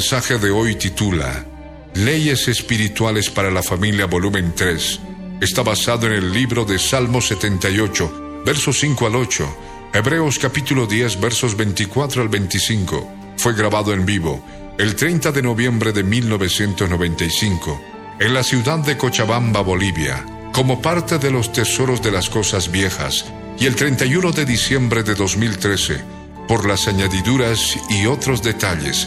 Mensaje de hoy titula Leyes Espirituales para la Familia, volumen 3. Está basado en el libro de Salmo 78, versos 5 al 8, Hebreos capítulo 10, versos 24 al 25. Fue grabado en vivo el 30 de noviembre de 1995 en la ciudad de Cochabamba, Bolivia, como parte de los tesoros de las cosas viejas, y el 31 de diciembre de 2013 por las añadiduras y otros detalles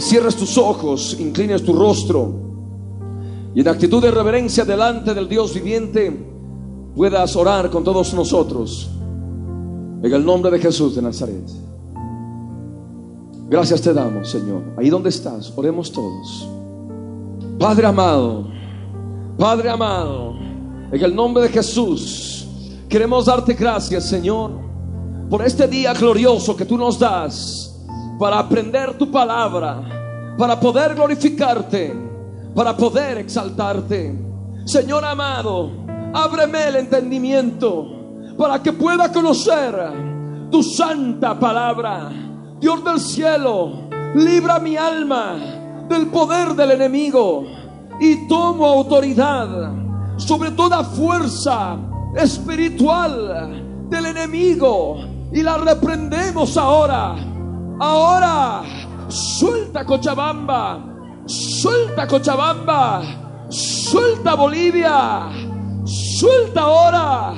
Que cierres tus ojos, inclines tu rostro y en actitud de reverencia delante del Dios viviente puedas orar con todos nosotros. En el nombre de Jesús de Nazaret. Gracias te damos, Señor. Ahí donde estás, oremos todos. Padre amado, Padre amado, en el nombre de Jesús, queremos darte gracias, Señor, por este día glorioso que tú nos das para aprender tu palabra, para poder glorificarte, para poder exaltarte. Señor amado, ábreme el entendimiento para que pueda conocer tu santa palabra. Dios del cielo, libra mi alma del poder del enemigo y tomo autoridad sobre toda fuerza espiritual del enemigo y la reprendemos ahora Ahora, suelta Cochabamba, suelta Cochabamba, suelta Bolivia, suelta ahora,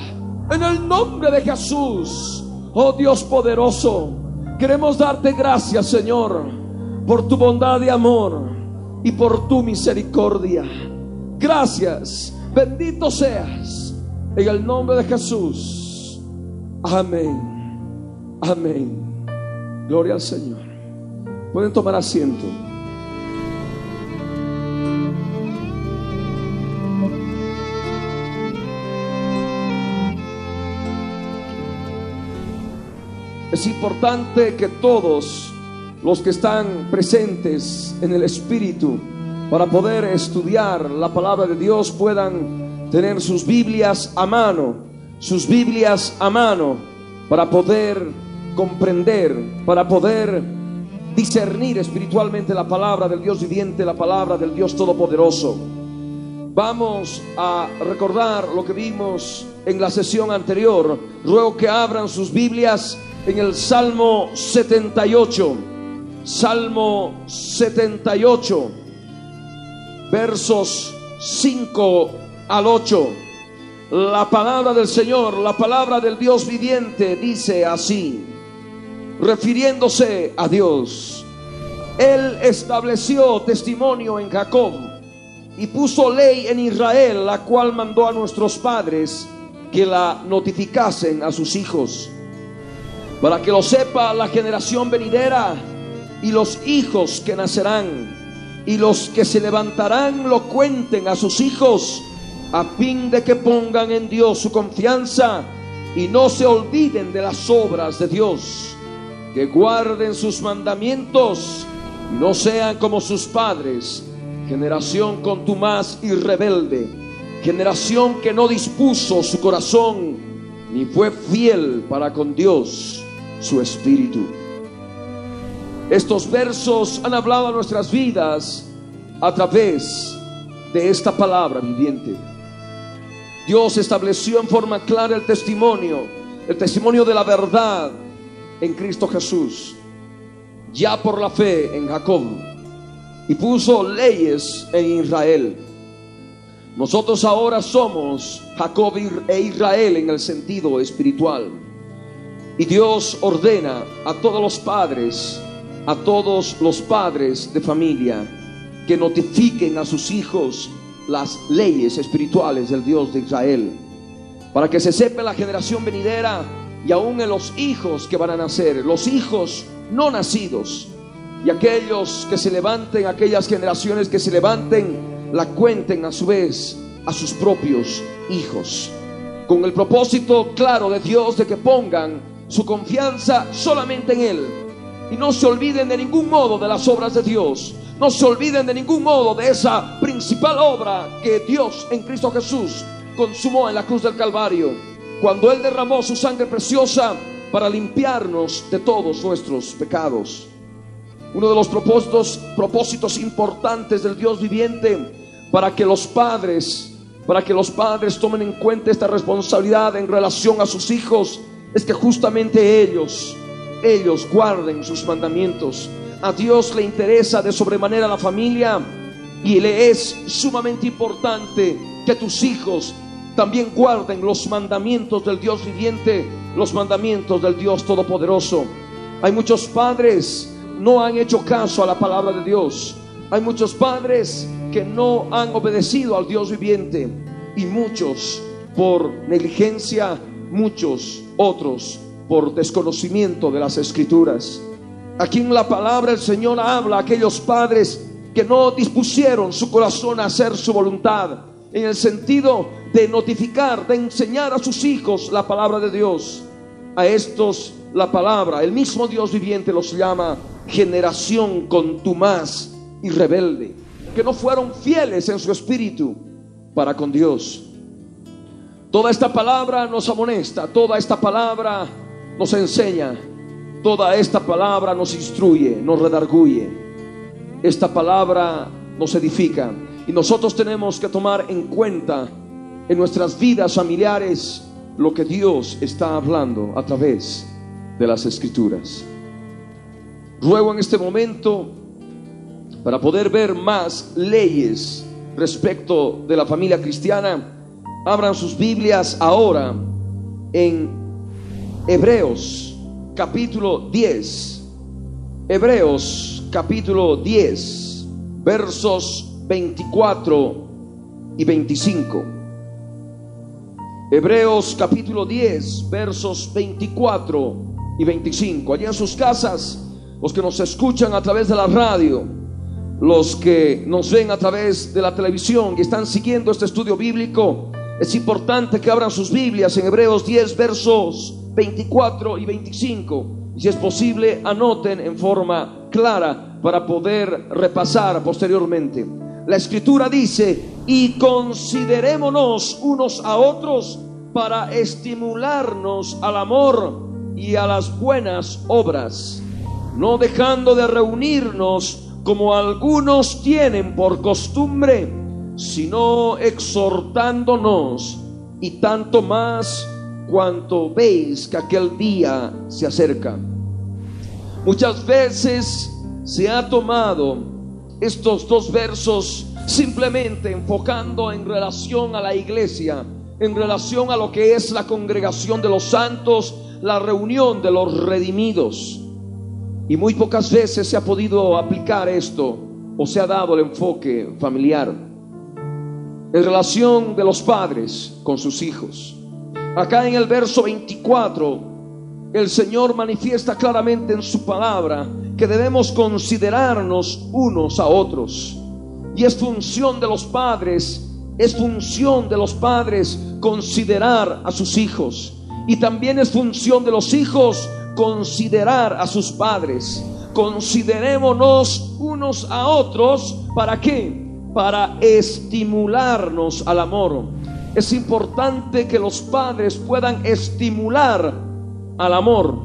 en el nombre de Jesús. Oh Dios poderoso, queremos darte gracias, Señor, por tu bondad y amor y por tu misericordia. Gracias, bendito seas, en el nombre de Jesús. Amén, amén. Gloria al Señor. Pueden tomar asiento. Es importante que todos los que están presentes en el Espíritu para poder estudiar la palabra de Dios puedan tener sus Biblias a mano, sus Biblias a mano para poder comprender, para poder discernir espiritualmente la palabra del Dios viviente, la palabra del Dios todopoderoso. Vamos a recordar lo que vimos en la sesión anterior. Ruego que abran sus Biblias en el Salmo 78. Salmo 78, versos 5 al 8. La palabra del Señor, la palabra del Dios viviente dice así refiriéndose a Dios. Él estableció testimonio en Jacob y puso ley en Israel, la cual mandó a nuestros padres que la notificasen a sus hijos, para que lo sepa la generación venidera y los hijos que nacerán, y los que se levantarán lo cuenten a sus hijos, a fin de que pongan en Dios su confianza y no se olviden de las obras de Dios que guarden sus mandamientos no sean como sus padres, generación contumaz y rebelde, generación que no dispuso su corazón ni fue fiel para con Dios, su espíritu. Estos versos han hablado a nuestras vidas a través de esta palabra viviente. Dios estableció en forma clara el testimonio, el testimonio de la verdad en Cristo Jesús, ya por la fe en Jacob, y puso leyes en Israel. Nosotros ahora somos Jacob e Israel en el sentido espiritual. Y Dios ordena a todos los padres, a todos los padres de familia, que notifiquen a sus hijos las leyes espirituales del Dios de Israel, para que se sepa la generación venidera y aún en los hijos que van a nacer, los hijos no nacidos y aquellos que se levanten, aquellas generaciones que se levanten, la cuenten a su vez a sus propios hijos, con el propósito claro de Dios de que pongan su confianza solamente en Él. Y no se olviden de ningún modo de las obras de Dios, no se olviden de ningún modo de esa principal obra que Dios en Cristo Jesús consumó en la cruz del Calvario, cuando Él derramó su sangre preciosa para limpiarnos de todos nuestros pecados. Uno de los propósitos, propósitos importantes del Dios viviente para que los padres, para que los padres tomen en cuenta esta responsabilidad en relación a sus hijos, es que justamente ellos, ellos guarden sus mandamientos a Dios le interesa de sobremanera la familia y le es sumamente importante que tus hijos también guarden los mandamientos del Dios viviente, los mandamientos del Dios todopoderoso. Hay muchos padres no han hecho caso a la palabra de Dios. Hay muchos padres que no han obedecido al Dios viviente y muchos por negligencia, muchos otros por desconocimiento de las escrituras. Aquí en la palabra el Señor habla a aquellos padres que no dispusieron su corazón a hacer su voluntad, en el sentido de notificar, de enseñar a sus hijos la palabra de Dios. A estos la palabra, el mismo Dios viviente los llama generación contumaz y rebelde, que no fueron fieles en su espíritu para con Dios. Toda esta palabra nos amonesta, toda esta palabra nos enseña Toda esta palabra nos instruye, nos redarguye. Esta palabra nos edifica. Y nosotros tenemos que tomar en cuenta en nuestras vidas familiares lo que Dios está hablando a través de las escrituras. Ruego en este momento para poder ver más leyes respecto de la familia cristiana, abran sus Biblias ahora en Hebreos capítulo 10. Hebreos capítulo 10, versos 24 y 25. Hebreos capítulo 10, versos 24 y 25. Allí en sus casas, los que nos escuchan a través de la radio, los que nos ven a través de la televisión y están siguiendo este estudio bíblico, es importante que abran sus Biblias en Hebreos 10, versos 24 y 25. Y si es posible, anoten en forma clara para poder repasar posteriormente. La escritura dice, y considerémonos unos a otros para estimularnos al amor y a las buenas obras, no dejando de reunirnos como algunos tienen por costumbre, sino exhortándonos y tanto más cuanto veis que aquel día se acerca. Muchas veces se ha tomado estos dos versos simplemente enfocando en relación a la iglesia, en relación a lo que es la congregación de los santos, la reunión de los redimidos. Y muy pocas veces se ha podido aplicar esto o se ha dado el enfoque familiar en relación de los padres con sus hijos. Acá en el verso 24, el Señor manifiesta claramente en su palabra que debemos considerarnos unos a otros. Y es función de los padres, es función de los padres considerar a sus hijos. Y también es función de los hijos considerar a sus padres. Considerémonos unos a otros. ¿Para qué? Para estimularnos al amor es importante que los padres puedan estimular al amor,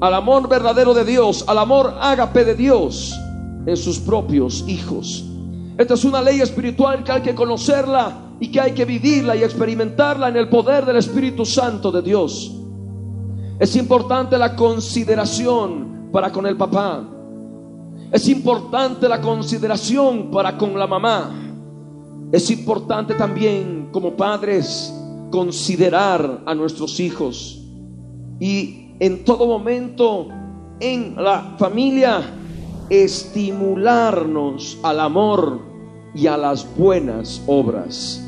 al amor verdadero de Dios, al amor ágape de Dios en sus propios hijos. Esta es una ley espiritual que hay que conocerla y que hay que vivirla y experimentarla en el poder del Espíritu Santo de Dios. Es importante la consideración para con el papá. Es importante la consideración para con la mamá. Es importante también como padres considerar a nuestros hijos. Y en todo momento en la familia estimularnos al amor y a las buenas obras.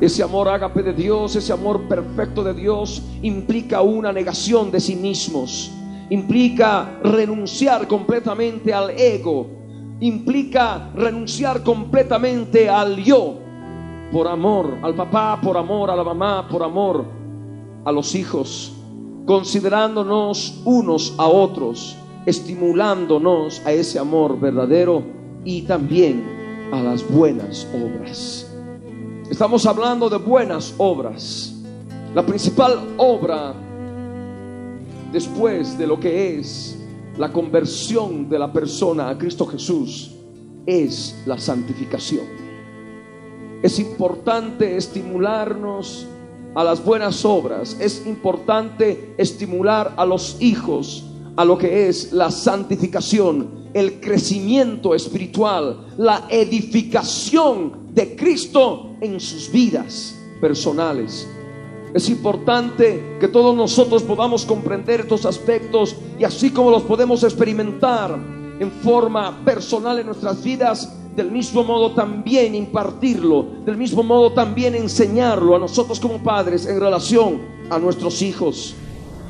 Ese amor ágape de Dios, ese amor perfecto de Dios implica una negación de sí mismos, implica renunciar completamente al ego, implica renunciar completamente al yo, por amor al papá, por amor a la mamá, por amor a los hijos, considerándonos unos a otros, estimulándonos a ese amor verdadero y también a las buenas obras. Estamos hablando de buenas obras. La principal obra después de lo que es la conversión de la persona a Cristo Jesús es la santificación. Es importante estimularnos a las buenas obras. Es importante estimular a los hijos a lo que es la santificación, el crecimiento espiritual, la edificación de Cristo en sus vidas personales. Es importante que todos nosotros podamos comprender estos aspectos y así como los podemos experimentar en forma personal en nuestras vidas, del mismo modo también impartirlo, del mismo modo también enseñarlo a nosotros como padres en relación a nuestros hijos.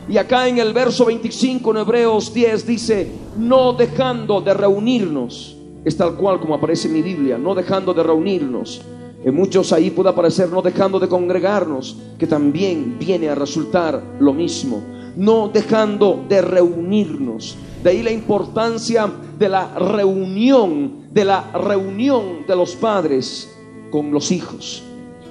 Y acá en el verso 25 en Hebreos 10 dice, no dejando de reunirnos, es tal cual como aparece en mi Biblia, no dejando de reunirnos. En muchos ahí puede aparecer no dejando de congregarnos, que también viene a resultar lo mismo. No dejando de reunirnos. De ahí la importancia de la reunión, de la reunión de los padres con los hijos.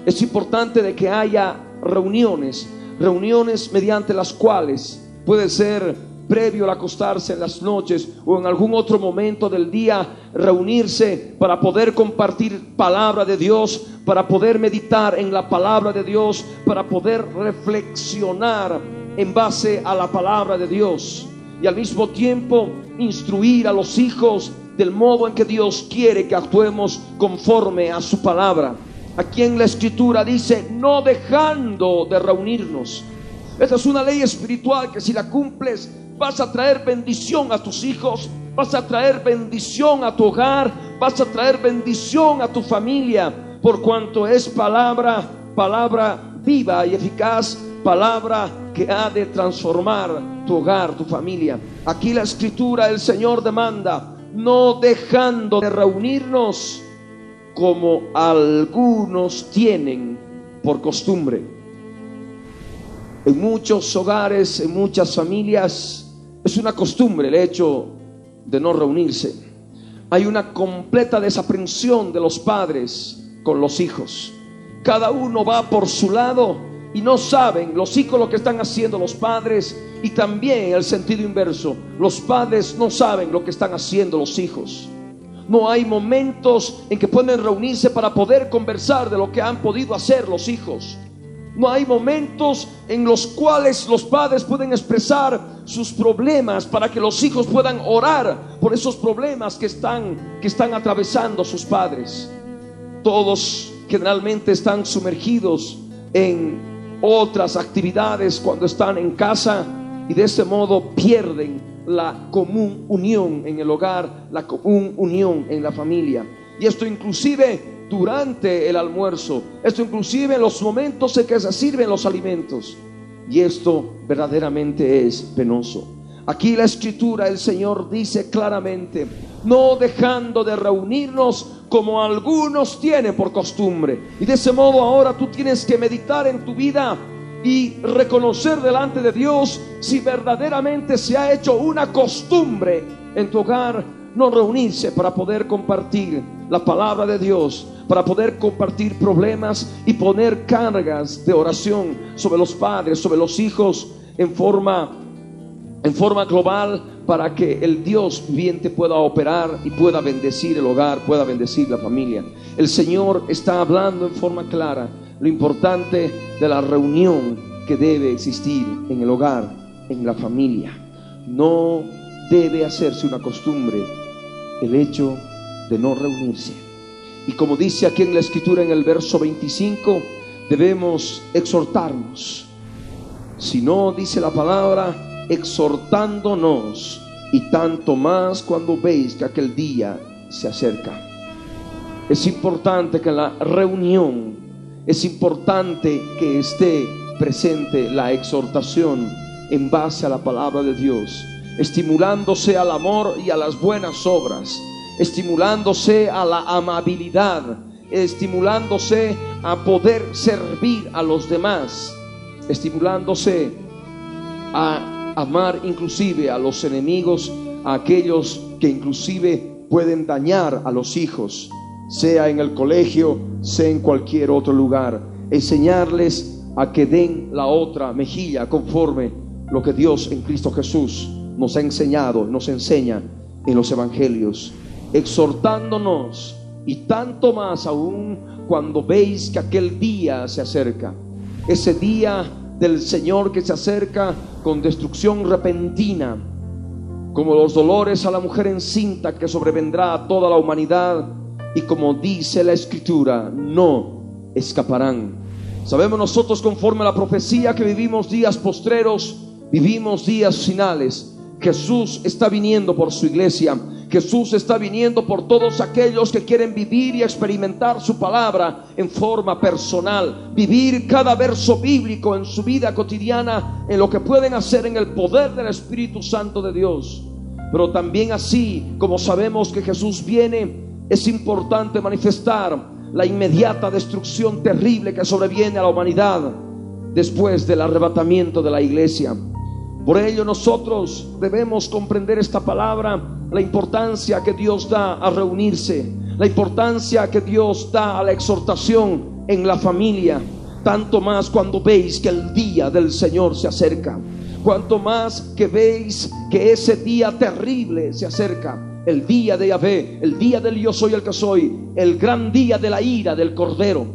Es importante de que haya reuniones, reuniones mediante las cuales puede ser previo al acostarse en las noches o en algún otro momento del día, reunirse para poder compartir palabra de Dios, para poder meditar en la palabra de Dios, para poder reflexionar en base a la palabra de Dios y al mismo tiempo instruir a los hijos del modo en que Dios quiere que actuemos conforme a su palabra. Aquí en la escritura dice, no dejando de reunirnos. Esta es una ley espiritual que si la cumples vas a traer bendición a tus hijos, vas a traer bendición a tu hogar, vas a traer bendición a tu familia, por cuanto es palabra, palabra viva y eficaz, palabra que ha de transformar tu hogar, tu familia. Aquí la escritura, el Señor demanda, no dejando de reunirnos como algunos tienen por costumbre. En muchos hogares, en muchas familias, es una costumbre el hecho de no reunirse. Hay una completa desaprensión de los padres con los hijos. Cada uno va por su lado y no saben los hijos lo que están haciendo los padres y también el sentido inverso. Los padres no saben lo que están haciendo los hijos. No hay momentos en que pueden reunirse para poder conversar de lo que han podido hacer los hijos. No hay momentos en los cuales los padres pueden expresar sus problemas para que los hijos puedan orar por esos problemas que están, que están atravesando sus padres. Todos generalmente están sumergidos en otras actividades cuando están en casa y de ese modo pierden la común unión en el hogar, la común unión en la familia. Y esto inclusive durante el almuerzo. Esto inclusive en los momentos en que se sirven los alimentos. Y esto verdaderamente es penoso. Aquí la escritura, el Señor dice claramente, no dejando de reunirnos como algunos tienen por costumbre. Y de ese modo ahora tú tienes que meditar en tu vida y reconocer delante de Dios si verdaderamente se ha hecho una costumbre en tu hogar no reunirse para poder compartir la palabra de Dios, para poder compartir problemas y poner cargas de oración sobre los padres, sobre los hijos en forma en forma global para que el Dios viviente pueda operar y pueda bendecir el hogar, pueda bendecir la familia. El Señor está hablando en forma clara lo importante de la reunión que debe existir en el hogar, en la familia. No debe hacerse una costumbre el hecho de no reunirse. Y como dice aquí en la escritura en el verso 25, debemos exhortarnos. Si no, dice la palabra, exhortándonos y tanto más cuando veis que aquel día se acerca. Es importante que la reunión, es importante que esté presente la exhortación en base a la palabra de Dios, estimulándose al amor y a las buenas obras, estimulándose a la amabilidad, estimulándose a poder servir a los demás, estimulándose a amar inclusive a los enemigos, a aquellos que inclusive pueden dañar a los hijos, sea en el colegio, sea en cualquier otro lugar. Enseñarles a que den la otra mejilla conforme lo que Dios en Cristo Jesús nos ha enseñado, nos enseña en los evangelios, exhortándonos y tanto más aún cuando veis que aquel día se acerca, ese día del Señor que se acerca con destrucción repentina, como los dolores a la mujer encinta que sobrevendrá a toda la humanidad y como dice la escritura, no escaparán. Sabemos nosotros conforme a la profecía que vivimos días postreros, vivimos días finales. Jesús está viniendo por su iglesia. Jesús está viniendo por todos aquellos que quieren vivir y experimentar su palabra en forma personal, vivir cada verso bíblico en su vida cotidiana, en lo que pueden hacer en el poder del Espíritu Santo de Dios. Pero también así como sabemos que Jesús viene, es importante manifestar la inmediata destrucción terrible que sobreviene a la humanidad después del arrebatamiento de la iglesia. Por ello nosotros debemos comprender esta palabra, la importancia que Dios da a reunirse, la importancia que Dios da a la exhortación en la familia, tanto más cuando veis que el día del Señor se acerca, cuanto más que veis que ese día terrible se acerca, el día de Yahvé, el día del yo soy el que soy, el gran día de la ira del Cordero.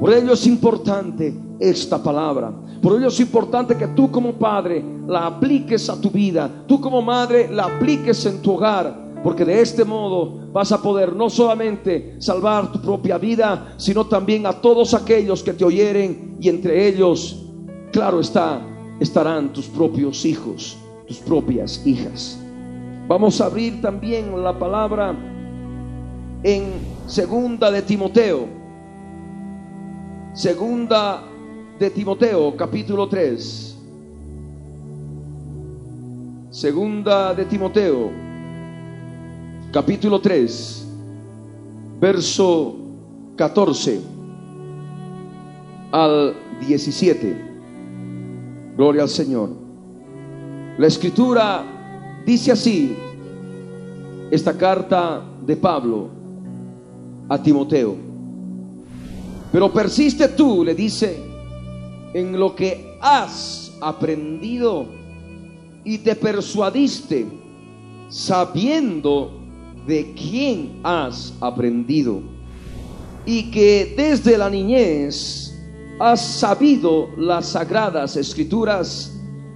Por ello es importante esta palabra. Por ello es importante que tú como padre la apliques a tu vida, tú como madre la apliques en tu hogar, porque de este modo vas a poder no solamente salvar tu propia vida, sino también a todos aquellos que te oyeren y entre ellos, claro está, estarán tus propios hijos, tus propias hijas. Vamos a abrir también la palabra en segunda de Timoteo. Segunda de Timoteo, capítulo 3. Segunda de Timoteo, capítulo 3, verso 14 al 17. Gloria al Señor. La escritura dice así, esta carta de Pablo a Timoteo. Pero persiste tú, le dice, en lo que has aprendido y te persuadiste sabiendo de quién has aprendido y que desde la niñez has sabido las sagradas escrituras,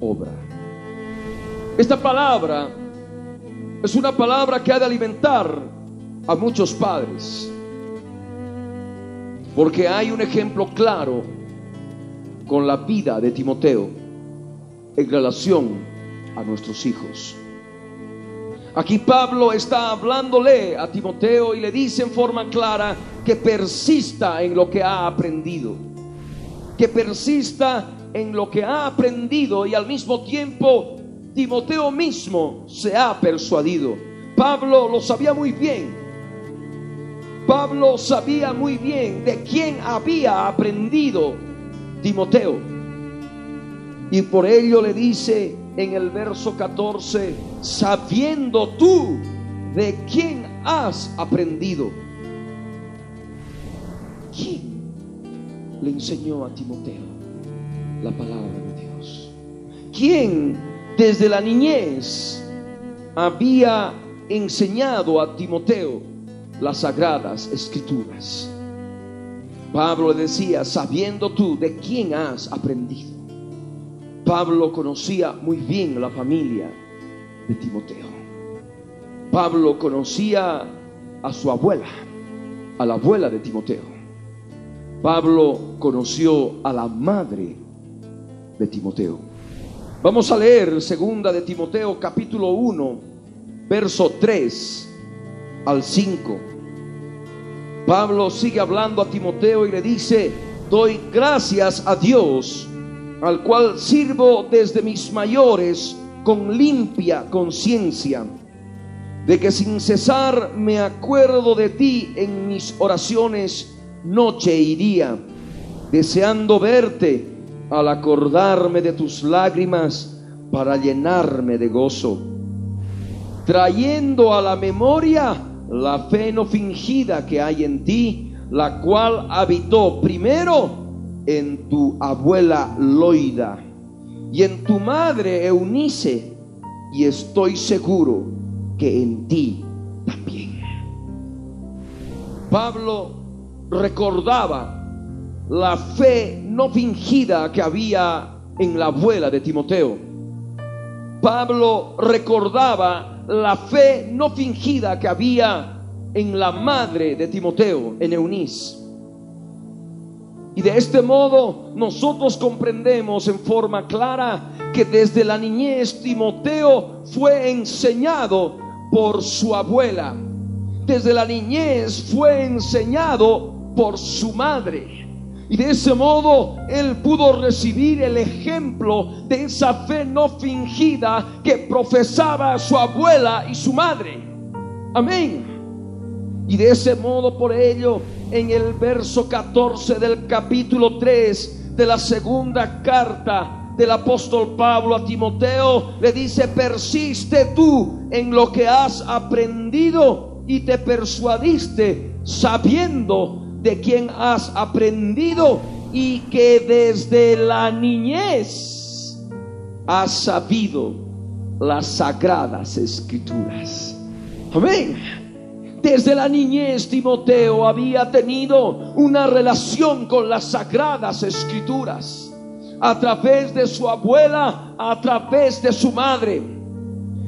obra. Esta palabra es una palabra que ha de alimentar a muchos padres porque hay un ejemplo claro con la vida de Timoteo en relación a nuestros hijos. Aquí Pablo está hablándole a Timoteo y le dice en forma clara que persista en lo que ha aprendido, que persista en lo que ha aprendido y al mismo tiempo Timoteo mismo se ha persuadido. Pablo lo sabía muy bien. Pablo sabía muy bien de quién había aprendido Timoteo. Y por ello le dice en el verso 14, sabiendo tú de quién has aprendido. ¿Quién le enseñó a Timoteo la palabra de Dios? ¿Quién desde la niñez había enseñado a Timoteo las sagradas escrituras? Pablo decía, sabiendo tú de quién has aprendido. Pablo conocía muy bien la familia de Timoteo. Pablo conocía a su abuela, a la abuela de Timoteo. Pablo conoció a la madre de Timoteo. Vamos a leer segunda de Timoteo capítulo 1, verso 3 al 5. Pablo sigue hablando a Timoteo y le dice, doy gracias a Dios, al cual sirvo desde mis mayores con limpia conciencia, de que sin cesar me acuerdo de ti en mis oraciones noche y día, deseando verte al acordarme de tus lágrimas para llenarme de gozo, trayendo a la memoria la fe no fingida que hay en ti, la cual habitó primero en tu abuela Loida y en tu madre Eunice, y estoy seguro que en ti también. Pablo recordaba la fe no fingida que había en la abuela de Timoteo. Pablo recordaba la fe no fingida que había en la madre de Timoteo, en Eunice. Y de este modo nosotros comprendemos en forma clara que desde la niñez Timoteo fue enseñado por su abuela. Desde la niñez fue enseñado por su madre. Y de ese modo él pudo recibir el ejemplo de esa fe no fingida que profesaba su abuela y su madre. Amén. Y de ese modo por ello en el verso 14 del capítulo 3 de la segunda carta del apóstol Pablo a Timoteo le dice, persiste tú en lo que has aprendido y te persuadiste sabiendo de quien has aprendido y que desde la niñez has sabido las sagradas escrituras. Amén. Desde la niñez Timoteo había tenido una relación con las sagradas escrituras a través de su abuela, a través de su madre.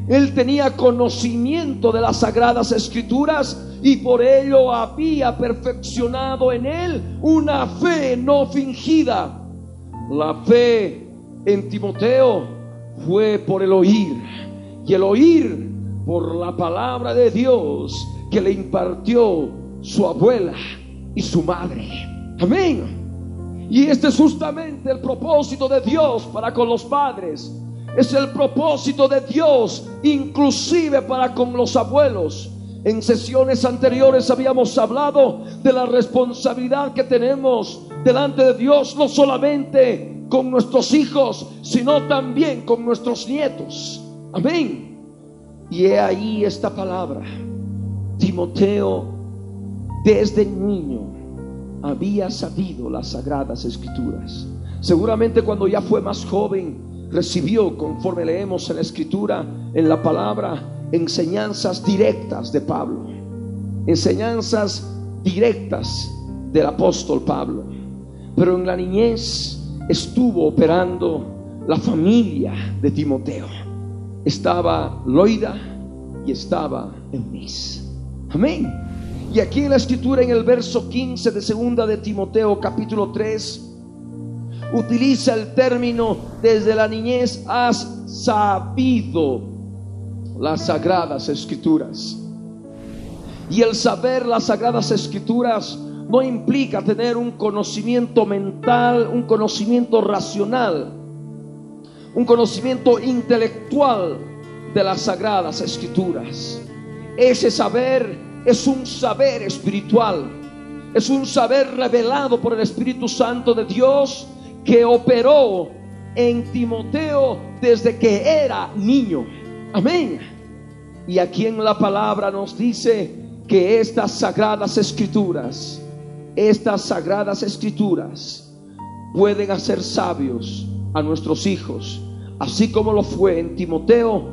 Él tenía conocimiento de las sagradas escrituras y por ello había perfeccionado en él una fe no fingida. La fe en Timoteo fue por el oír y el oír por la palabra de Dios que le impartió su abuela y su madre. Amén. Y este es justamente el propósito de Dios para con los padres. Es el propósito de Dios inclusive para con los abuelos. En sesiones anteriores habíamos hablado de la responsabilidad que tenemos delante de Dios, no solamente con nuestros hijos, sino también con nuestros nietos. Amén. Y he ahí esta palabra. Timoteo desde niño había sabido las sagradas escrituras. Seguramente cuando ya fue más joven recibió, conforme leemos en la escritura, en la palabra, enseñanzas directas de Pablo. Enseñanzas directas del apóstol Pablo. Pero en la niñez estuvo operando la familia de Timoteo. Estaba Loida y estaba Eunice. Amén. Y aquí en la escritura, en el verso 15 de segunda de Timoteo, capítulo 3, utiliza el término desde la niñez has sabido las sagradas escrituras. Y el saber las sagradas escrituras no implica tener un conocimiento mental, un conocimiento racional. un conocimiento intelectual de las sagradas escrituras. Ese saber es un saber espiritual, es un saber revelado por el Espíritu Santo de Dios que operó en Timoteo desde que era niño. Amén. Y aquí en la palabra nos dice que estas sagradas escrituras, estas sagradas escrituras pueden hacer sabios a nuestros hijos, así como lo fue en Timoteo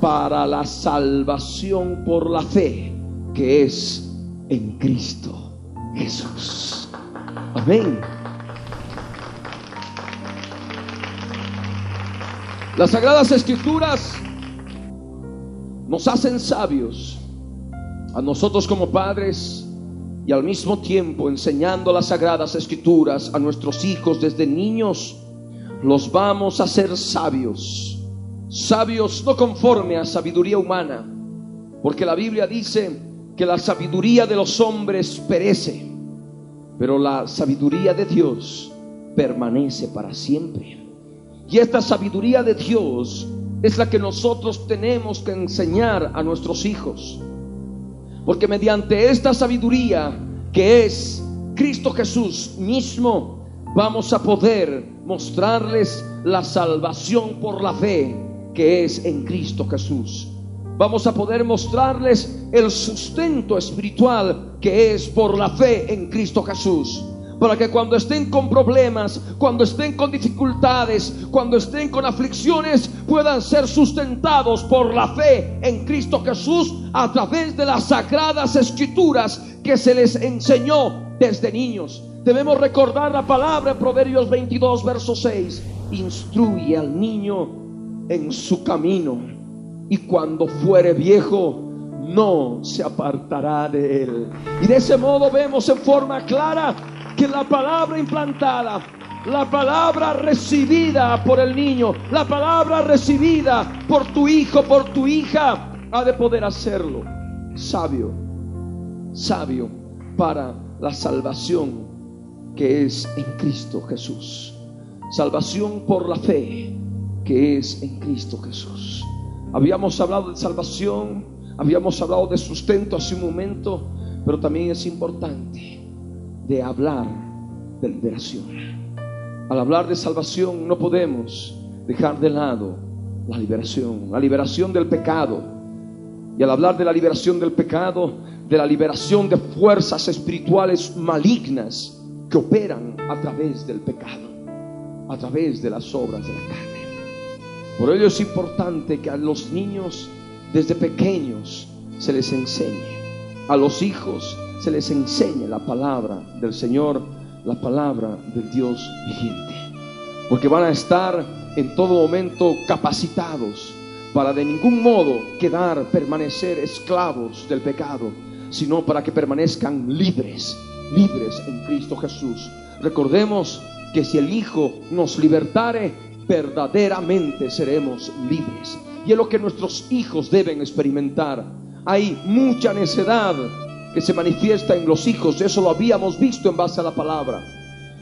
para la salvación por la fe que es en Cristo Jesús. Amén. Las sagradas escrituras nos hacen sabios a nosotros como padres y al mismo tiempo enseñando las sagradas escrituras a nuestros hijos desde niños, los vamos a hacer sabios. Sabios no conforme a sabiduría humana, porque la Biblia dice que la sabiduría de los hombres perece, pero la sabiduría de Dios permanece para siempre. Y esta sabiduría de Dios es la que nosotros tenemos que enseñar a nuestros hijos. Porque mediante esta sabiduría que es Cristo Jesús mismo, vamos a poder mostrarles la salvación por la fe que es en Cristo Jesús. Vamos a poder mostrarles el sustento espiritual que es por la fe en Cristo Jesús para que cuando estén con problemas, cuando estén con dificultades, cuando estén con aflicciones, puedan ser sustentados por la fe en Cristo Jesús a través de las sagradas escrituras que se les enseñó desde niños. Debemos recordar la palabra en Proverbios 22, verso 6. Instruye al niño en su camino y cuando fuere viejo no se apartará de él. Y de ese modo vemos en forma clara que la palabra implantada, la palabra recibida por el niño, la palabra recibida por tu hijo, por tu hija, ha de poder hacerlo sabio, sabio para la salvación que es en Cristo Jesús. Salvación por la fe que es en Cristo Jesús. Habíamos hablado de salvación, habíamos hablado de sustento hace un momento, pero también es importante de hablar de liberación. Al hablar de salvación no podemos dejar de lado la liberación, la liberación del pecado. Y al hablar de la liberación del pecado, de la liberación de fuerzas espirituales malignas que operan a través del pecado, a través de las obras de la carne. Por ello es importante que a los niños desde pequeños se les enseñe, a los hijos se les enseñe la palabra del Señor, la palabra del Dios viviente. Porque van a estar en todo momento capacitados para de ningún modo quedar, permanecer esclavos del pecado, sino para que permanezcan libres, libres en Cristo Jesús. Recordemos que si el Hijo nos libertare, verdaderamente seremos libres. Y es lo que nuestros hijos deben experimentar. Hay mucha necedad que se manifiesta en los hijos. Eso lo habíamos visto en base a la palabra.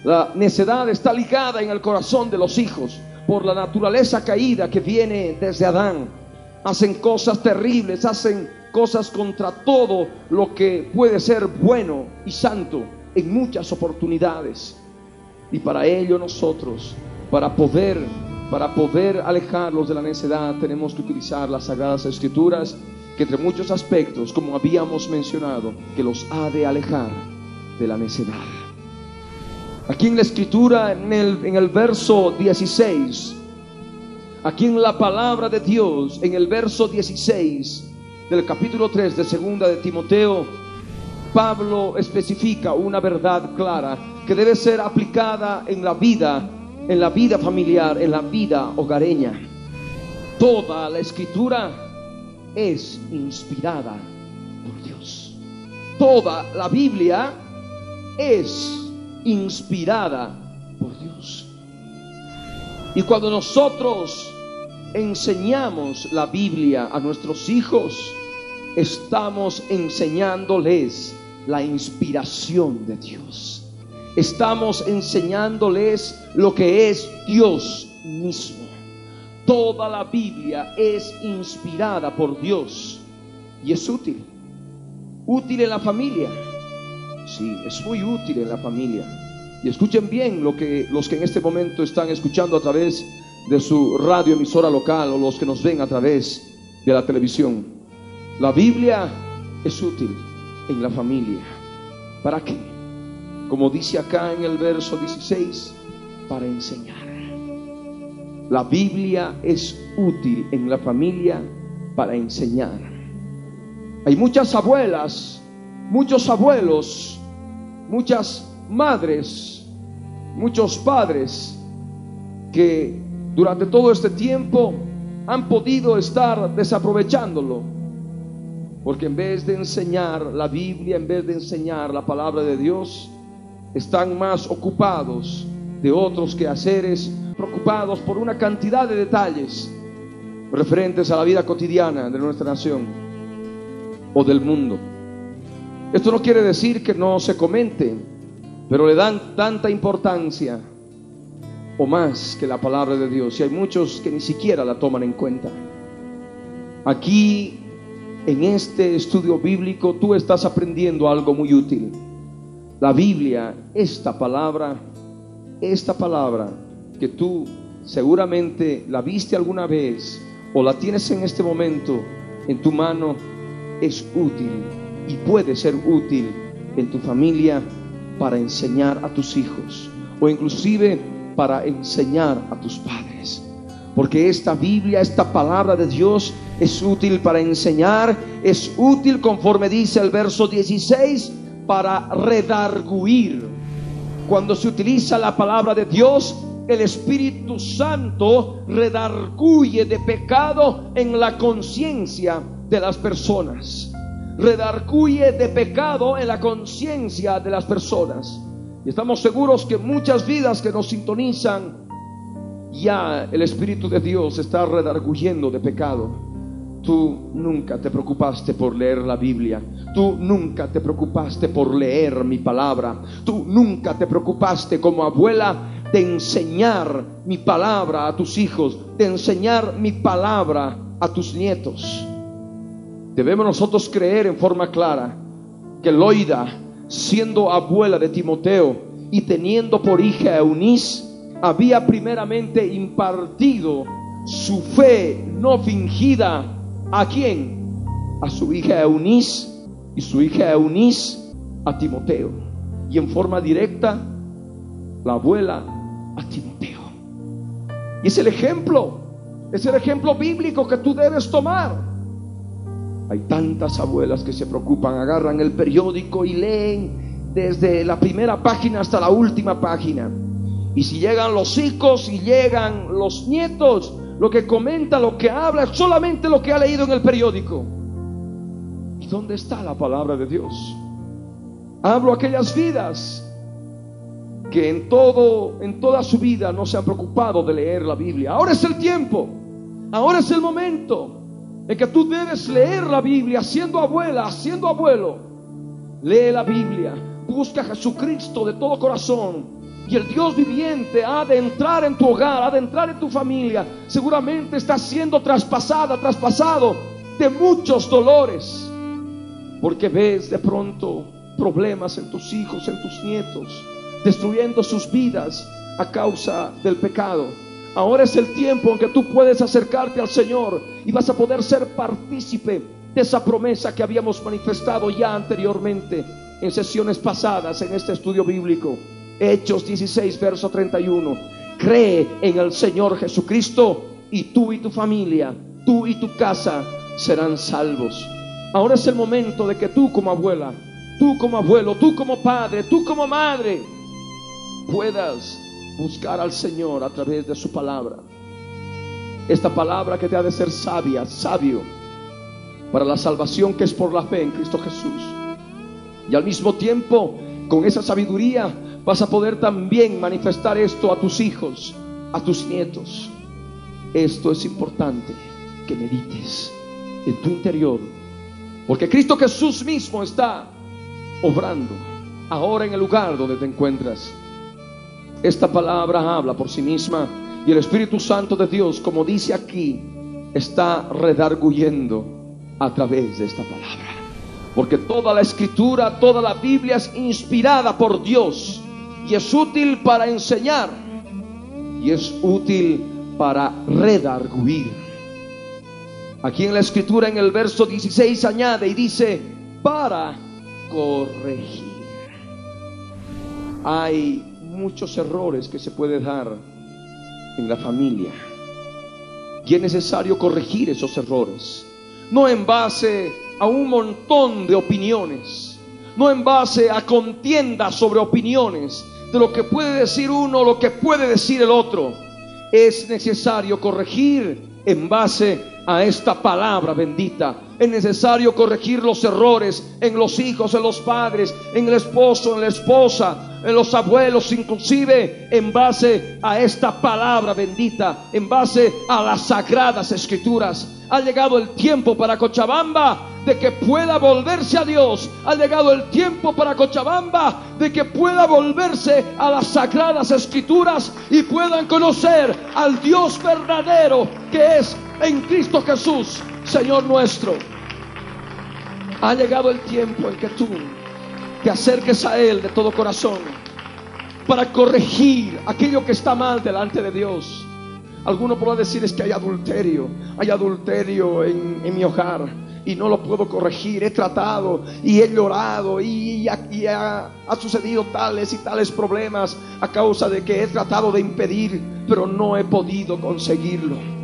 La necedad está ligada en el corazón de los hijos por la naturaleza caída que viene desde Adán. Hacen cosas terribles, hacen cosas contra todo lo que puede ser bueno y santo en muchas oportunidades. Y para ello nosotros, para poder para poder alejarlos de la necedad, tenemos que utilizar las sagradas escrituras que entre muchos aspectos, como habíamos mencionado, que los ha de alejar de la necedad. Aquí en la escritura, en el, en el verso 16, aquí en la palabra de Dios, en el verso 16 del capítulo 3 de segunda de Timoteo, Pablo especifica una verdad clara que debe ser aplicada en la vida, en la vida familiar, en la vida hogareña. Toda la escritura es inspirada por Dios. Toda la Biblia es inspirada por Dios. Y cuando nosotros enseñamos la Biblia a nuestros hijos, estamos enseñándoles la inspiración de Dios. Estamos enseñándoles lo que es Dios mismo. Toda la Biblia es inspirada por Dios y es útil. Útil en la familia. Sí, es muy útil en la familia. Y escuchen bien lo que los que en este momento están escuchando a través de su radio emisora local o los que nos ven a través de la televisión. La Biblia es útil en la familia. ¿Para qué? Como dice acá en el verso 16, para enseñar. La Biblia es útil en la familia para enseñar. Hay muchas abuelas, muchos abuelos, muchas madres, muchos padres que durante todo este tiempo han podido estar desaprovechándolo. Porque en vez de enseñar la Biblia, en vez de enseñar la palabra de Dios, están más ocupados de otros quehaceres, preocupados por una cantidad de detalles referentes a la vida cotidiana de nuestra nación o del mundo. Esto no quiere decir que no se comente, pero le dan tanta importancia o más que la palabra de Dios. Y hay muchos que ni siquiera la toman en cuenta. Aquí, en este estudio bíblico, tú estás aprendiendo algo muy útil. La Biblia, esta palabra, esta palabra que tú seguramente la viste alguna vez o la tienes en este momento en tu mano, es útil y puede ser útil en tu familia para enseñar a tus hijos o inclusive para enseñar a tus padres. Porque esta Biblia, esta palabra de Dios es útil para enseñar, es útil conforme dice el verso 16 para redarguir cuando se utiliza la palabra de Dios, el Espíritu Santo redarguye de pecado en la conciencia de las personas. Redarguye de pecado en la conciencia de las personas. Y estamos seguros que muchas vidas que nos sintonizan, ya el Espíritu de Dios está redarguyendo de pecado. Tú nunca te preocupaste por leer la Biblia. Tú nunca te preocupaste por leer mi palabra. Tú nunca te preocupaste como abuela de enseñar mi palabra a tus hijos, de enseñar mi palabra a tus nietos. Debemos nosotros creer en forma clara que Loida, siendo abuela de Timoteo y teniendo por hija a Eunice, había primeramente impartido su fe no fingida ¿A quién? A su hija Eunice y su hija Eunice a Timoteo. Y en forma directa, la abuela a Timoteo. Y es el ejemplo, es el ejemplo bíblico que tú debes tomar. Hay tantas abuelas que se preocupan, agarran el periódico y leen desde la primera página hasta la última página. Y si llegan los hijos y llegan los nietos, lo que comenta, lo que habla, solamente lo que ha leído en el periódico. ¿Y dónde está la palabra de Dios? Hablo aquellas vidas que en todo, en toda su vida no se han preocupado de leer la Biblia. Ahora es el tiempo, ahora es el momento en que tú debes leer la Biblia, siendo abuela, siendo abuelo. Lee la Biblia, busca a Jesucristo de todo corazón, y el Dios viviente ha de entrar en tu hogar, ha de entrar en tu familia. Seguramente está siendo traspasada, traspasado de muchos dolores. Porque ves de pronto problemas en tus hijos, en tus nietos, destruyendo sus vidas a causa del pecado. Ahora es el tiempo en que tú puedes acercarte al Señor y vas a poder ser partícipe de esa promesa que habíamos manifestado ya anteriormente en sesiones pasadas en este estudio bíblico. Hechos 16, verso 31. Cree en el Señor Jesucristo y tú y tu familia, tú y tu casa serán salvos. Ahora es el momento de que tú como abuela, tú como abuelo, tú como padre, tú como madre, puedas buscar al Señor a través de su palabra. Esta palabra que te ha de ser sabia, sabio, para la salvación que es por la fe en Cristo Jesús. Y al mismo tiempo, con esa sabiduría, vas a poder también manifestar esto a tus hijos, a tus nietos. Esto es importante que medites en tu interior, porque Cristo Jesús mismo está obrando ahora en el lugar donde te encuentras. Esta palabra habla por sí misma Y el Espíritu Santo de Dios, como dice aquí, está redarguyendo a través de esta palabra. Porque toda la escritura, toda la Biblia es inspirada por Dios y es útil para enseñar y es útil para redarguir. Aquí en la escritura, en el verso 16, añade y dice, para corregir. Hay muchos errores que se puede dar en la familia. Y es necesario corregir esos errores. No en base a un montón de opiniones. No en base a contiendas sobre opiniones. De lo que puede decir uno, lo que puede decir el otro. Es necesario corregir en base a esta palabra bendita. Es necesario corregir los errores en los hijos, en los padres, en el esposo, en la esposa, en los abuelos, inclusive en base a esta palabra bendita, en base a las sagradas escrituras. Ha llegado el tiempo para Cochabamba de que pueda volverse a Dios. Ha llegado el tiempo para Cochabamba de que pueda volverse a las sagradas escrituras y puedan conocer al Dios verdadero que es en Cristo Jesús, Señor nuestro. Ha llegado el tiempo en que tú te acerques a Él de todo corazón para corregir aquello que está mal delante de Dios. Alguno podrá decir es que hay adulterio, hay adulterio en, mi hogar y no lo puedo corregir. He tratado y he llorado y, ha, ha, sucedido tales y tales problemas a causa de que he tratado de impedir, pero no he podido conseguirlo.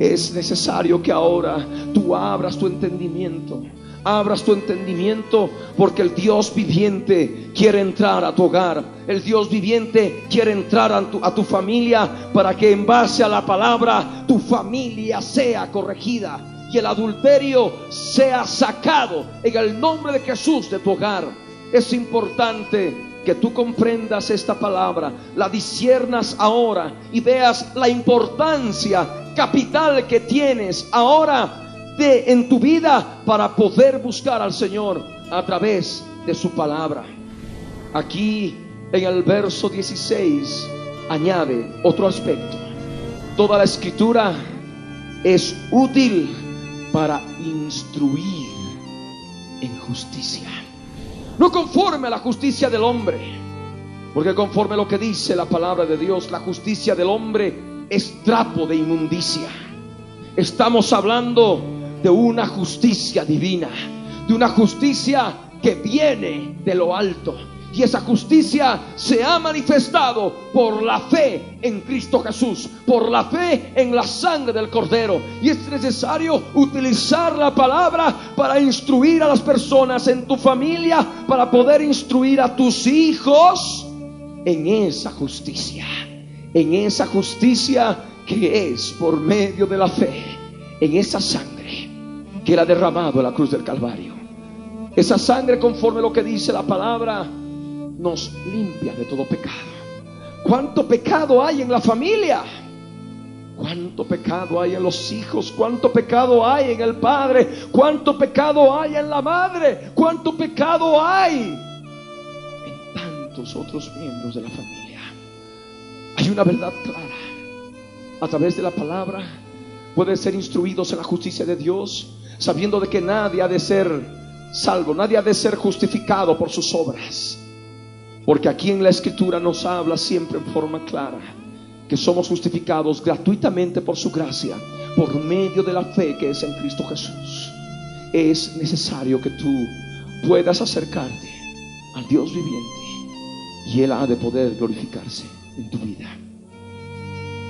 Es necesario que ahora tú abras tu entendimiento abras tu entendimiento porque el Dios viviente quiere entrar a tu hogar. El Dios viviente quiere entrar a tu, a tu, familia para que en base a la palabra tu familia sea corregida y el adulterio sea sacado en el nombre de Jesús de tu hogar. Es importante que tú comprendas esta palabra, la disiernas ahora y veas la importancia capital que tienes ahora en tu vida para poder buscar al Señor a través de su palabra. Aquí en el verso 16 añade otro aspecto. Toda la escritura es útil para instruir en justicia. No conforme a la justicia del hombre, porque conforme a lo que dice la palabra de Dios, la justicia del hombre es trapo de inmundicia. Estamos hablando de una justicia divina, de una justicia que viene de lo alto. Y esa justicia se ha manifestado por la fe en Cristo Jesús, por la fe en la sangre del Cordero. Y es necesario utilizar la palabra para instruir a las personas en tu familia, para poder instruir a tus hijos en esa justicia, en esa justicia que es por medio de la fe, en esa sangre que era derramado en la cruz del Calvario. Esa sangre, conforme lo que dice la palabra, nos limpia de todo pecado. ¿Cuánto pecado hay en la familia? ¿Cuánto pecado hay en los hijos? ¿Cuánto pecado hay en el padre? ¿Cuánto pecado hay en la madre? ¿Cuánto pecado hay en tantos otros miembros de la familia? Hay una verdad clara. A través de la palabra pueden ser instruidos en la justicia de Dios sabiendo de que nadie ha de ser salvo, nadie ha de ser justificado por sus obras. Porque aquí en la escritura nos habla siempre en forma clara que somos justificados gratuitamente por su gracia, por medio de la fe que es en Cristo Jesús. Es necesario que tú puedas acercarte al Dios viviente y Él ha de poder glorificarse en tu vida.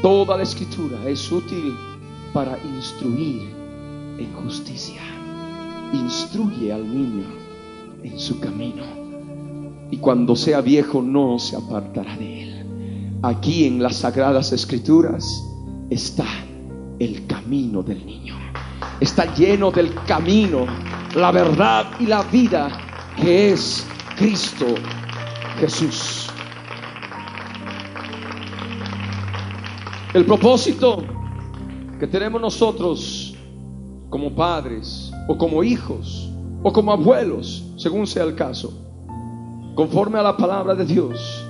Toda la escritura es útil para instruir en justicia. Instruye al niño en su camino. Y cuando sea viejo no se apartará de él. Aquí en las sagradas escrituras está el camino del niño. Está lleno del camino, la verdad y la vida que es Cristo Jesús. El propósito que tenemos nosotros como padres o como hijos o como abuelos, según sea el caso, conforme a la palabra de Dios,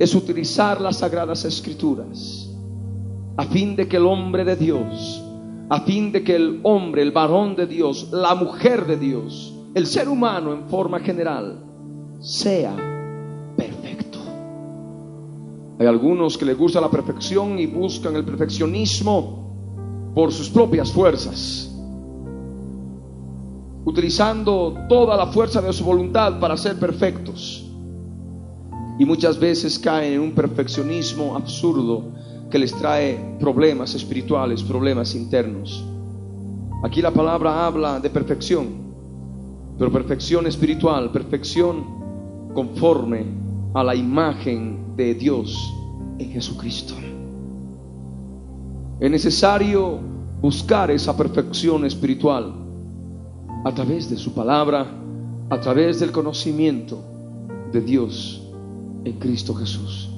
es utilizar las sagradas escrituras a fin de que el hombre de Dios, a fin de que el hombre, el varón de Dios, la mujer de Dios, el ser humano en forma general, sea perfecto. Hay algunos que les gusta la perfección y buscan el perfeccionismo por sus propias fuerzas, utilizando toda la fuerza de su voluntad para ser perfectos. Y muchas veces caen en un perfeccionismo absurdo que les trae problemas espirituales, problemas internos. Aquí la palabra habla de perfección, pero perfección espiritual, perfección conforme a la imagen de Dios en Jesucristo. Es necesario buscar esa perfección espiritual a través de su palabra, a través del conocimiento de Dios en Cristo Jesús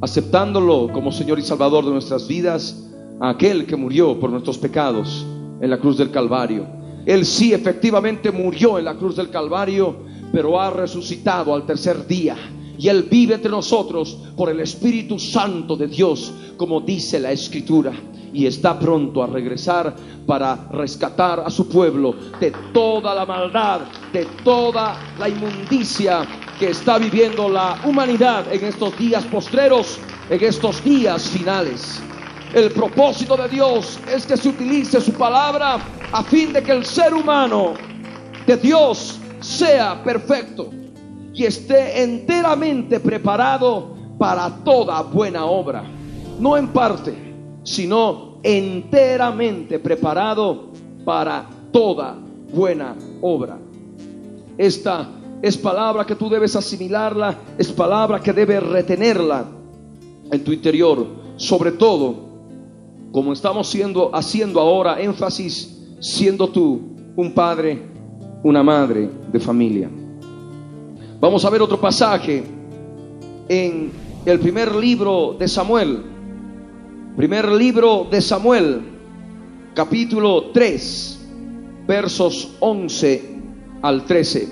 aceptándolo como Señor y Salvador de nuestras vidas, a aquel que murió por nuestros pecados en la cruz del Calvario. Él sí efectivamente murió en la cruz del Calvario, pero ha resucitado al tercer día. Y Él vive entre nosotros por el Espíritu Santo de Dios, como dice la Escritura. Y está pronto a regresar para rescatar a su pueblo de toda la maldad, de toda la inmundicia que está viviendo la humanidad en estos días postreros, en estos días finales. El propósito de Dios es que se utilice su palabra a fin de que el ser humano de Dios sea perfecto y esté enteramente preparado para toda buena obra. No en parte, sino enteramente preparado para toda buena obra. Esta es palabra que tú debes asimilarla, es palabra que debes retenerla en tu interior, sobre todo como estamos siendo, haciendo ahora énfasis, siendo tú un padre, una madre de familia. Vamos a ver otro pasaje en el primer libro de Samuel, primer libro de Samuel, capítulo 3, versos 11 al 13.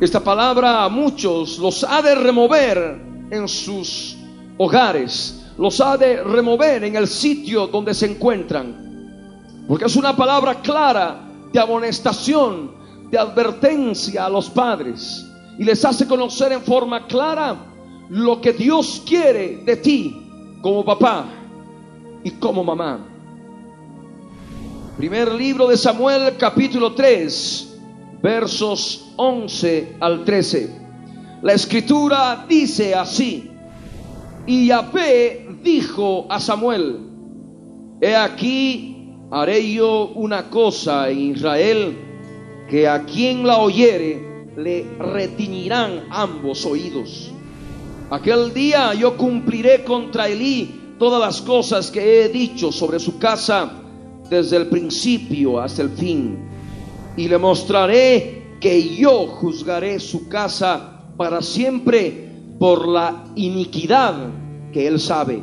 Esta palabra a muchos los ha de remover en sus hogares, los ha de remover en el sitio donde se encuentran. Porque es una palabra clara de amonestación, de advertencia a los padres. Y les hace conocer en forma clara lo que Dios quiere de ti como papá y como mamá. Primer libro de Samuel capítulo 3 versos 11 al 13. La escritura dice así, y Yahvé dijo a Samuel, he aquí haré yo una cosa en Israel, que a quien la oyere le retiñirán ambos oídos. Aquel día yo cumpliré contra Elí todas las cosas que he dicho sobre su casa desde el principio hasta el fin y le mostraré que yo juzgaré su casa para siempre por la iniquidad que él sabe,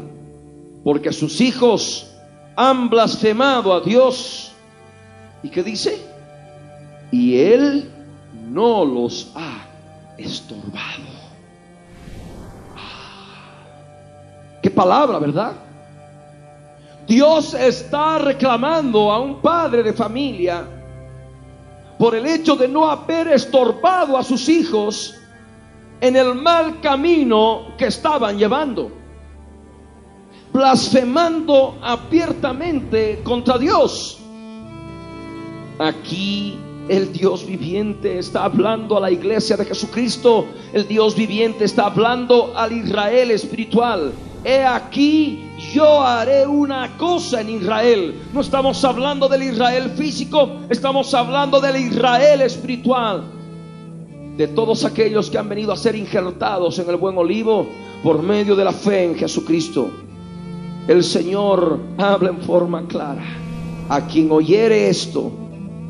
porque sus hijos han blasfemado a Dios. ¿Y qué dice? Y él no los ha estorbado. Ah, qué palabra, ¿verdad? Dios está reclamando a un padre de familia por el hecho de no haber estorbado a sus hijos en el mal camino que estaban llevando, blasfemando abiertamente contra Dios. Aquí el Dios viviente está hablando a la iglesia de Jesucristo, el Dios viviente está hablando al Israel espiritual. He aquí yo haré una cosa en Israel. No estamos hablando del Israel físico, estamos hablando del Israel espiritual. De todos aquellos que han venido a ser injertados en el buen olivo por medio de la fe en Jesucristo. El Señor habla en forma clara. A quien oyere esto,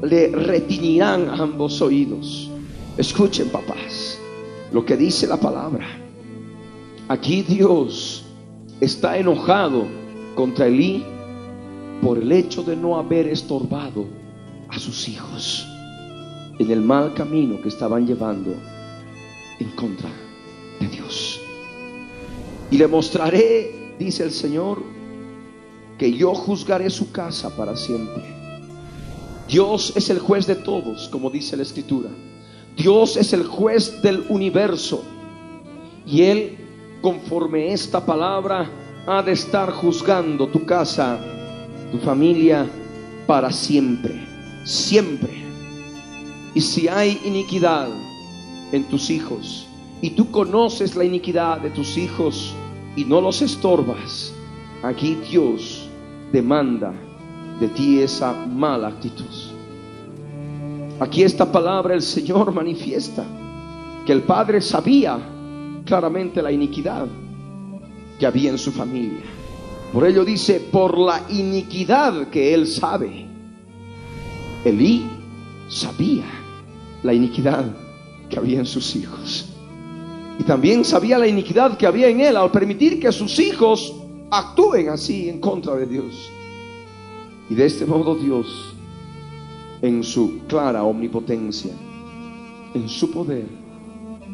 le retiñirán ambos oídos. Escuchen, papás, lo que dice la palabra. Aquí Dios está enojado contra Elí por el hecho de no haber estorbado a sus hijos en el mal camino que estaban llevando en contra de Dios. Y le mostraré, dice el Señor, que yo juzgaré su casa para siempre. Dios es el juez de todos, como dice la escritura. Dios es el juez del universo. Y Él, conforme esta palabra, ha de estar juzgando tu casa, tu familia, para siempre. Siempre. Y si hay iniquidad en tus hijos, y tú conoces la iniquidad de tus hijos y no los estorbas, aquí Dios demanda de ti esa mala actitud. Aquí esta palabra el Señor manifiesta que el Padre sabía claramente la iniquidad que había en su familia. Por ello dice, por la iniquidad que él sabe. Elí sabía la iniquidad que había en sus hijos. Y también sabía la iniquidad que había en él al permitir que sus hijos actúen así en contra de Dios. Y de este modo Dios, en su clara omnipotencia, en su poder,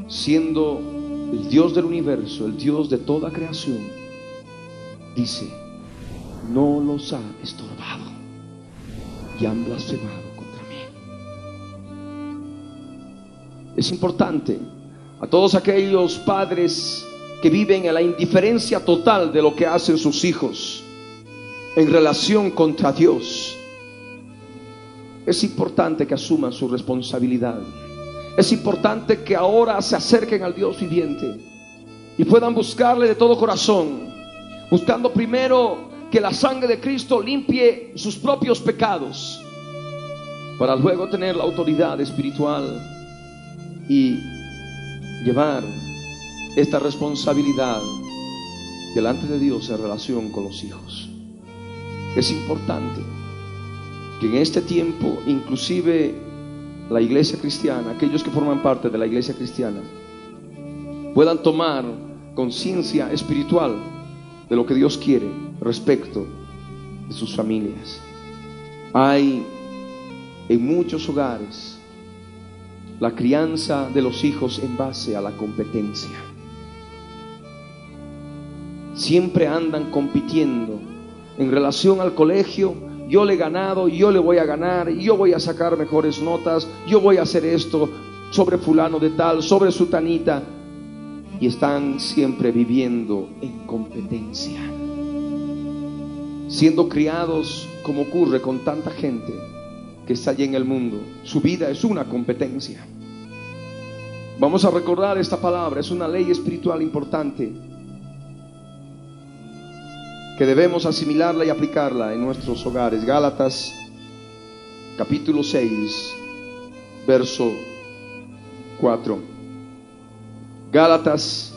siendo el Dios del universo, el Dios de toda creación, dice, no los ha estorbado y han blasfemado contra mí. Es importante a todos aquellos padres que viven en la indiferencia total de lo que hacen sus hijos en relación contra Dios. Es importante que asuman su responsabilidad. Es importante que ahora se acerquen al Dios viviente y puedan buscarle de todo corazón, buscando primero que la sangre de Cristo limpie sus propios pecados, para luego tener la autoridad espiritual y llevar esta responsabilidad delante de Dios en relación con los hijos. Es importante que en este tiempo, inclusive la iglesia cristiana, aquellos que forman parte de la iglesia cristiana, puedan tomar conciencia espiritual de lo que Dios quiere respecto de sus familias. Hay en muchos hogares la crianza de los hijos en base a la competencia. Siempre andan compitiendo en relación al colegio. Yo le he ganado, yo le voy a ganar, yo voy a sacar mejores notas, yo voy a hacer esto sobre fulano de tal, sobre sutanita. Y están siempre viviendo en competencia. Siendo criados como ocurre con tanta gente que está allí en el mundo. Su vida es una competencia. Vamos a recordar esta palabra, es una ley espiritual importante que debemos asimilarla y aplicarla en nuestros hogares. Gálatas capítulo 6, verso 4. Gálatas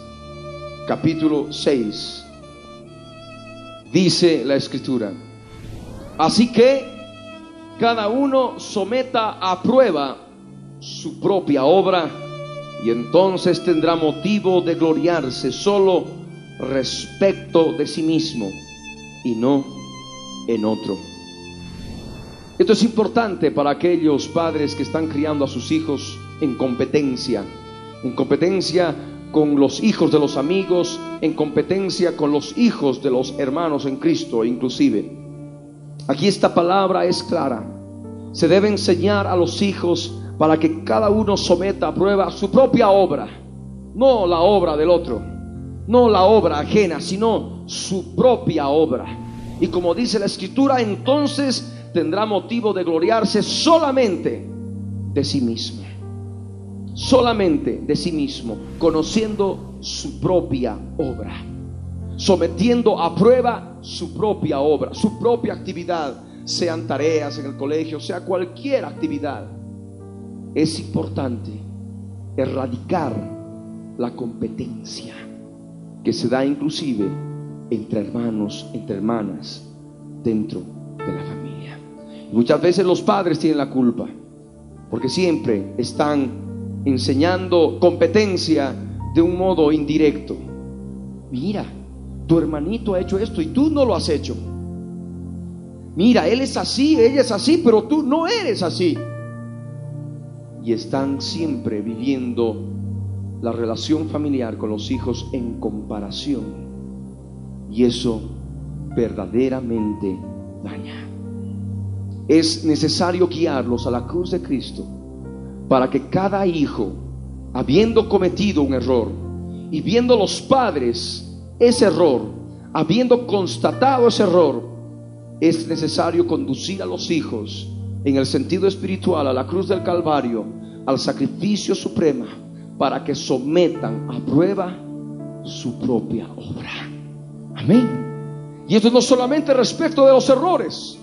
capítulo 6. Dice la escritura. Así que cada uno someta a prueba su propia obra y entonces tendrá motivo de gloriarse solo respecto de sí mismo y no en otro. Esto es importante para aquellos padres que están criando a sus hijos en competencia, en competencia con los hijos de los amigos, en competencia con los hijos de los hermanos en Cristo inclusive. Aquí esta palabra es clara. Se debe enseñar a los hijos para que cada uno someta a prueba su propia obra, no la obra del otro, no la obra ajena, sino su propia obra. Y como dice la escritura, entonces tendrá motivo de gloriarse solamente de sí mismo, solamente de sí mismo, conociendo su propia obra sometiendo a prueba su propia obra, su propia actividad, sean tareas en el colegio, sea cualquier actividad. Es importante erradicar la competencia que se da inclusive entre hermanos, entre hermanas, dentro de la familia. muchas veces los padres tienen la culpa, porque siempre están enseñando competencia de un modo indirecto. Mira, tu hermanito ha hecho esto y tú no lo has hecho. Mira, él es así, ella es así, pero tú no eres así. Y están siempre viviendo la relación familiar con los hijos en comparación. Y eso verdaderamente daña. Es necesario guiarlos a la cruz de Cristo para que cada hijo, habiendo cometido un error y viendo los padres ese error, habiendo constatado ese error, es necesario conducir a los hijos en el sentido espiritual a la cruz del Calvario, al sacrificio supremo, para que sometan a prueba su propia obra. Amén. Y esto no solamente respecto de los errores,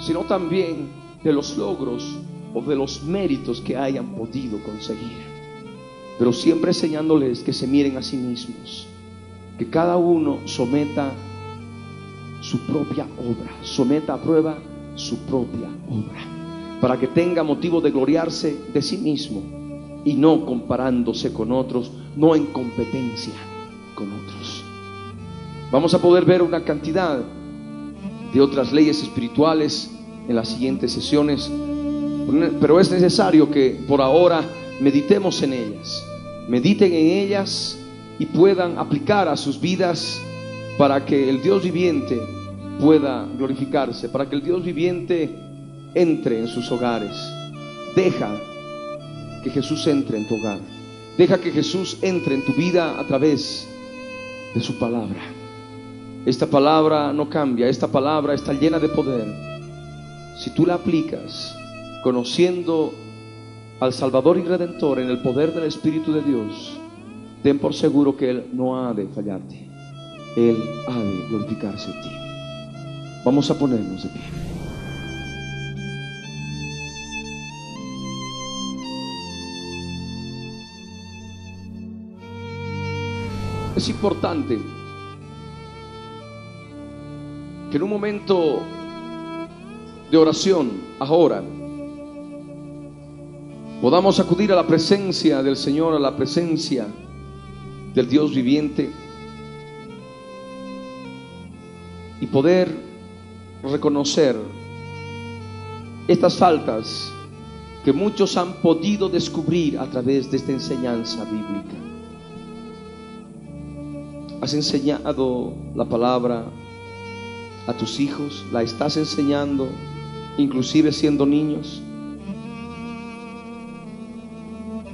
sino también de los logros o de los méritos que hayan podido conseguir. Pero siempre enseñándoles que se miren a sí mismos, que cada uno someta su propia obra, someta a prueba su propia obra, para que tenga motivo de gloriarse de sí mismo y no comparándose con otros, no en competencia con otros. Vamos a poder ver una cantidad de otras leyes espirituales en las siguientes sesiones, pero es necesario que por ahora meditemos en ellas, mediten en ellas y puedan aplicar a sus vidas para que el Dios viviente pueda glorificarse, para que el Dios viviente entre en sus hogares. Deja que Jesús entre en tu hogar. Deja que Jesús entre en tu vida a través de su palabra. Esta palabra no cambia, esta palabra está llena de poder. Si tú la aplicas conociendo al Salvador y Redentor en el poder del Espíritu de Dios, ten por seguro que Él no ha de fallarte. Él ha de glorificarse en ti. Vamos a ponernos de pie. Es importante que en un momento de oración, ahora, podamos acudir a la presencia del Señor, a la presencia del Dios viviente y poder reconocer estas faltas que muchos han podido descubrir a través de esta enseñanza bíblica. Has enseñado la palabra a tus hijos, la estás enseñando inclusive siendo niños,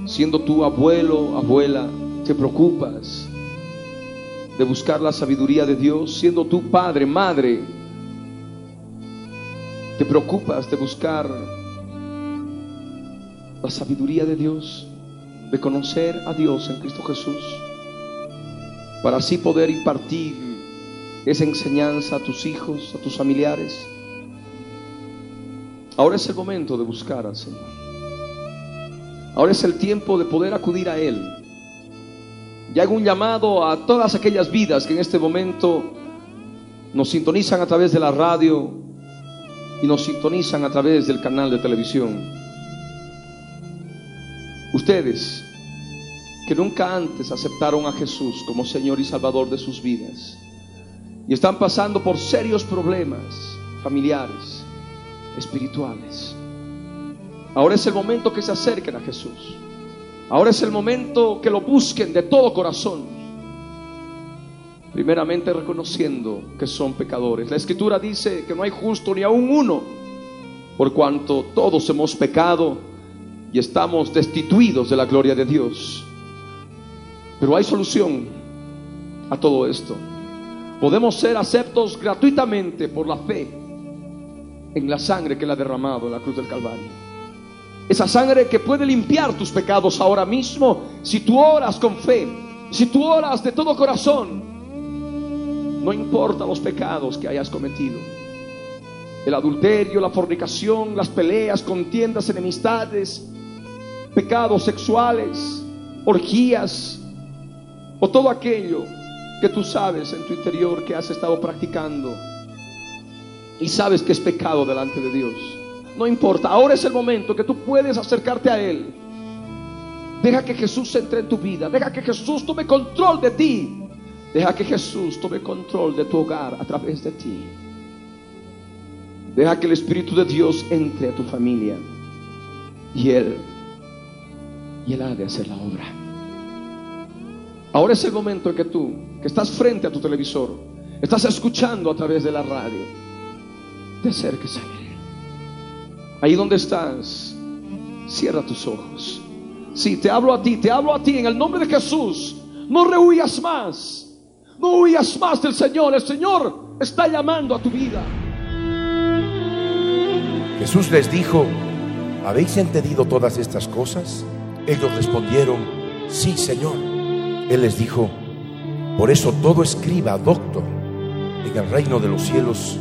siendo tu abuelo, abuela, te preocupas de buscar la sabiduría de Dios, siendo tu padre, madre, te preocupas de buscar la sabiduría de Dios, de conocer a Dios en Cristo Jesús, para así poder impartir esa enseñanza a tus hijos, a tus familiares. Ahora es el momento de buscar al Señor. Ahora es el tiempo de poder acudir a Él. Y hago un llamado a todas aquellas vidas que en este momento nos sintonizan a través de la radio, y nos sintonizan a través del canal de televisión. Ustedes que nunca antes aceptaron a Jesús como Señor y Salvador de sus vidas y están pasando por serios problemas familiares, espirituales. Ahora es el momento que se acerquen a Jesús. Ahora es el momento que lo busquen de todo corazón Primeramente reconociendo que son pecadores. La escritura dice que no hay justo ni aún uno, por cuanto todos hemos pecado y estamos destituidos de la gloria de Dios. Pero hay solución a todo esto. Podemos ser aceptos gratuitamente por la fe en la sangre que Él ha derramado en la cruz del Calvario. Esa sangre que puede limpiar tus pecados ahora mismo si tú oras con fe, si tú oras de todo corazón no importa los pecados que hayas cometido. El adulterio, la fornicación, las peleas, contiendas, enemistades, pecados sexuales, orgías o todo aquello que tú sabes en tu interior que has estado practicando y sabes que es pecado delante de Dios. No importa, ahora es el momento que tú puedes acercarte a Él. Deja que Jesús entre en tu vida, deja que Jesús tome control de ti. Deja que Jesús tome control de tu hogar a través de ti. Deja que el Espíritu de Dios entre a tu familia. Y Él, y Él ha de hacer la obra. Ahora es el momento en que tú, que estás frente a tu televisor, Estás escuchando a través de la radio. Te acerques a Él. Ahí donde estás, cierra tus ojos. Sí, te hablo a ti, te hablo a ti en el nombre de Jesús. No rehuyas más. No huyas más del Señor. El Señor está llamando a tu vida. Jesús les dijo, ¿habéis entendido todas estas cosas? Ellos respondieron, sí, Señor. Él les dijo, por eso todo escriba, doctor, en el reino de los cielos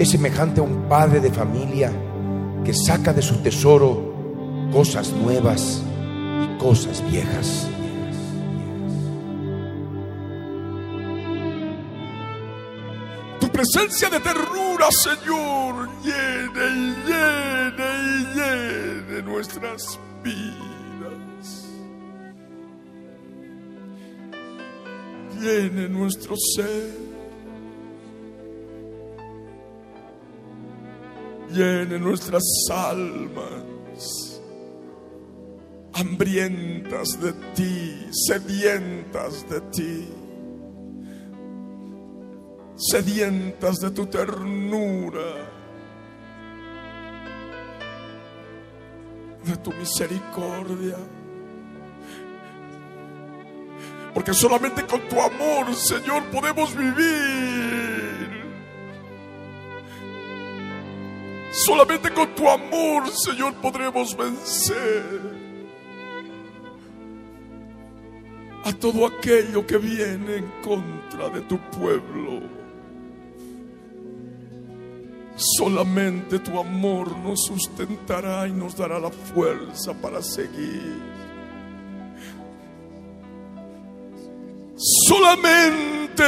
es semejante a un padre de familia que saca de su tesoro cosas nuevas y cosas viejas. Tu presencia de ternura, Señor, llene y llene y llene nuestras vidas. Llene nuestro ser. Llene nuestras almas hambrientas de ti, sedientas de ti sedientas de tu ternura, de tu misericordia. Porque solamente con tu amor, Señor, podemos vivir. Solamente con tu amor, Señor, podremos vencer a todo aquello que viene en contra de tu pueblo. Solamente tu amor nos sustentará y nos dará la fuerza para seguir. Solamente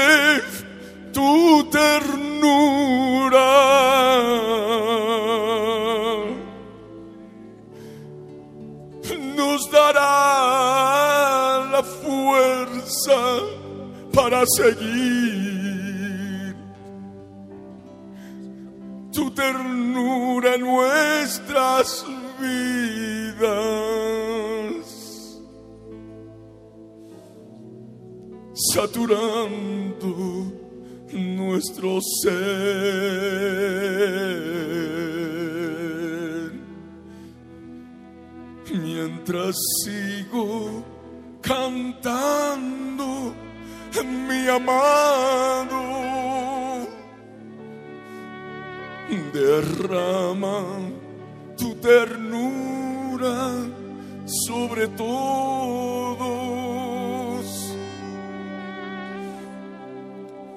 tu ternura nos dará la fuerza para seguir. Tu ternura en nuestras vidas. Saturando nuestro ser. Mientras sigo cantando, mi amado, derrama tu ternura sobre todos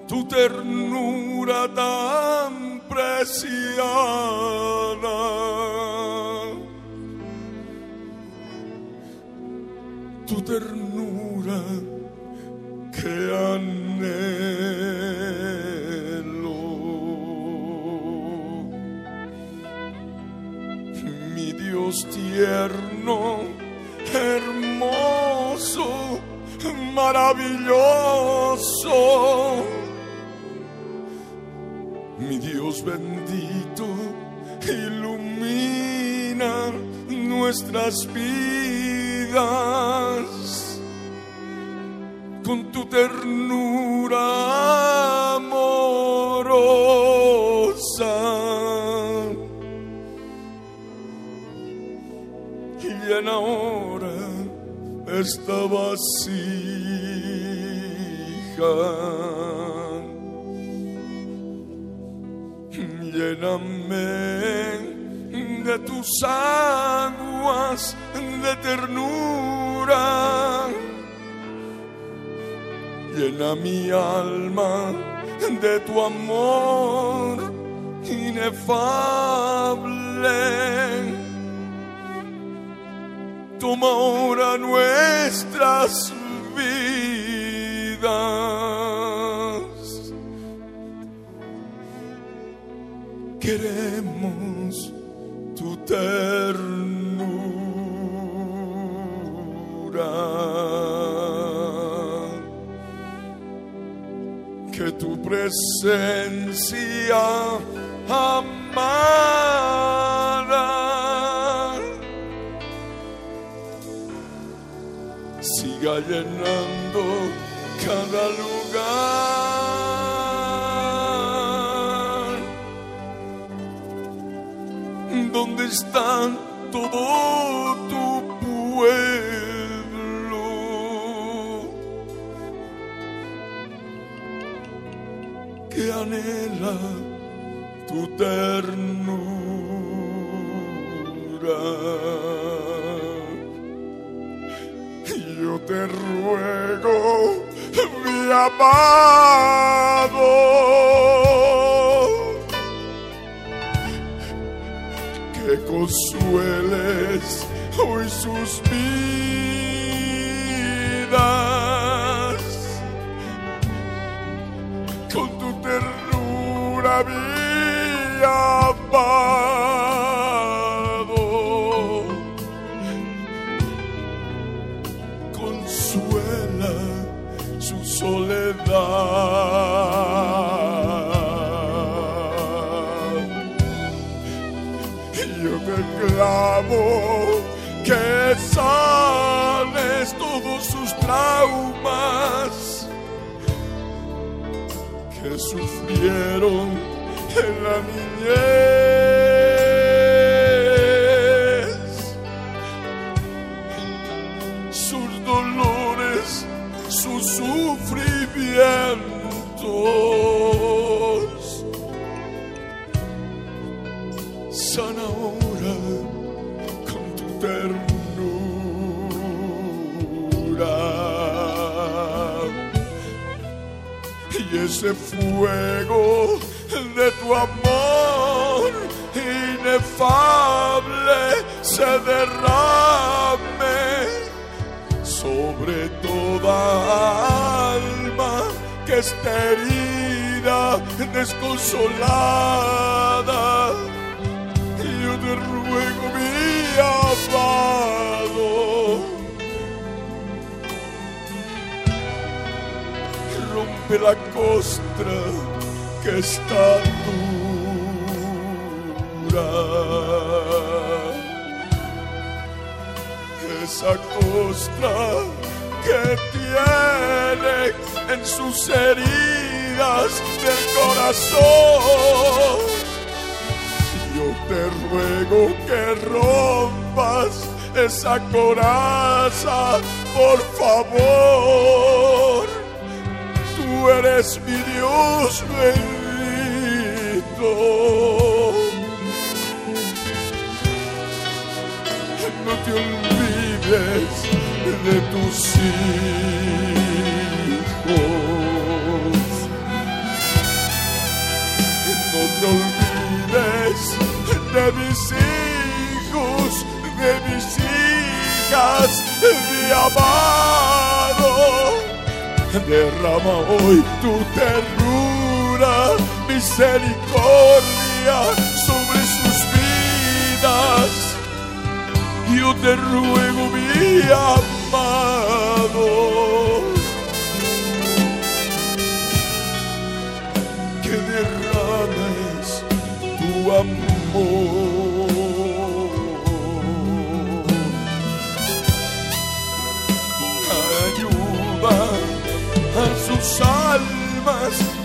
tu ternura tan preciada. Tu ternura que anhelo. Mi Dios tierno, hermoso, maravilloso mi Dios bendito, ilumina nuestras vidas con tu ternura amorosa. Y ahora esta vasija. Lléname de tus aguas de ternura. Llena mi alma de tu amor inefable. Toma ahora nuestras vidas. Queremos tu ternura. Que tu presencia amada siga llenando cada lugar ¿Dónde está todo tu pueblo? Que anhela tu ternura. Yo te ruego, mi amado, consueles hoy sus vidas con tu ternura, amado. Que sanes todos sus traumas que sufrieron en la niñez. Fuego de tu amor inefable se derrame sobre toda alma que esté herida, desconsolada. Yo te ruego, mi amado, rompe la costra que está dura. Esa costra que tiene en sus heridas del corazón. Yo te ruego que rompas esa coraza, por favor eres mi Dios bendito. No te olvides de tus hijos. No te olvides de mis hijos, de mis hijas, mi amado derrama hoy tu ternura, misericordia sobre sus vidas. Yo te ruego, mi amado,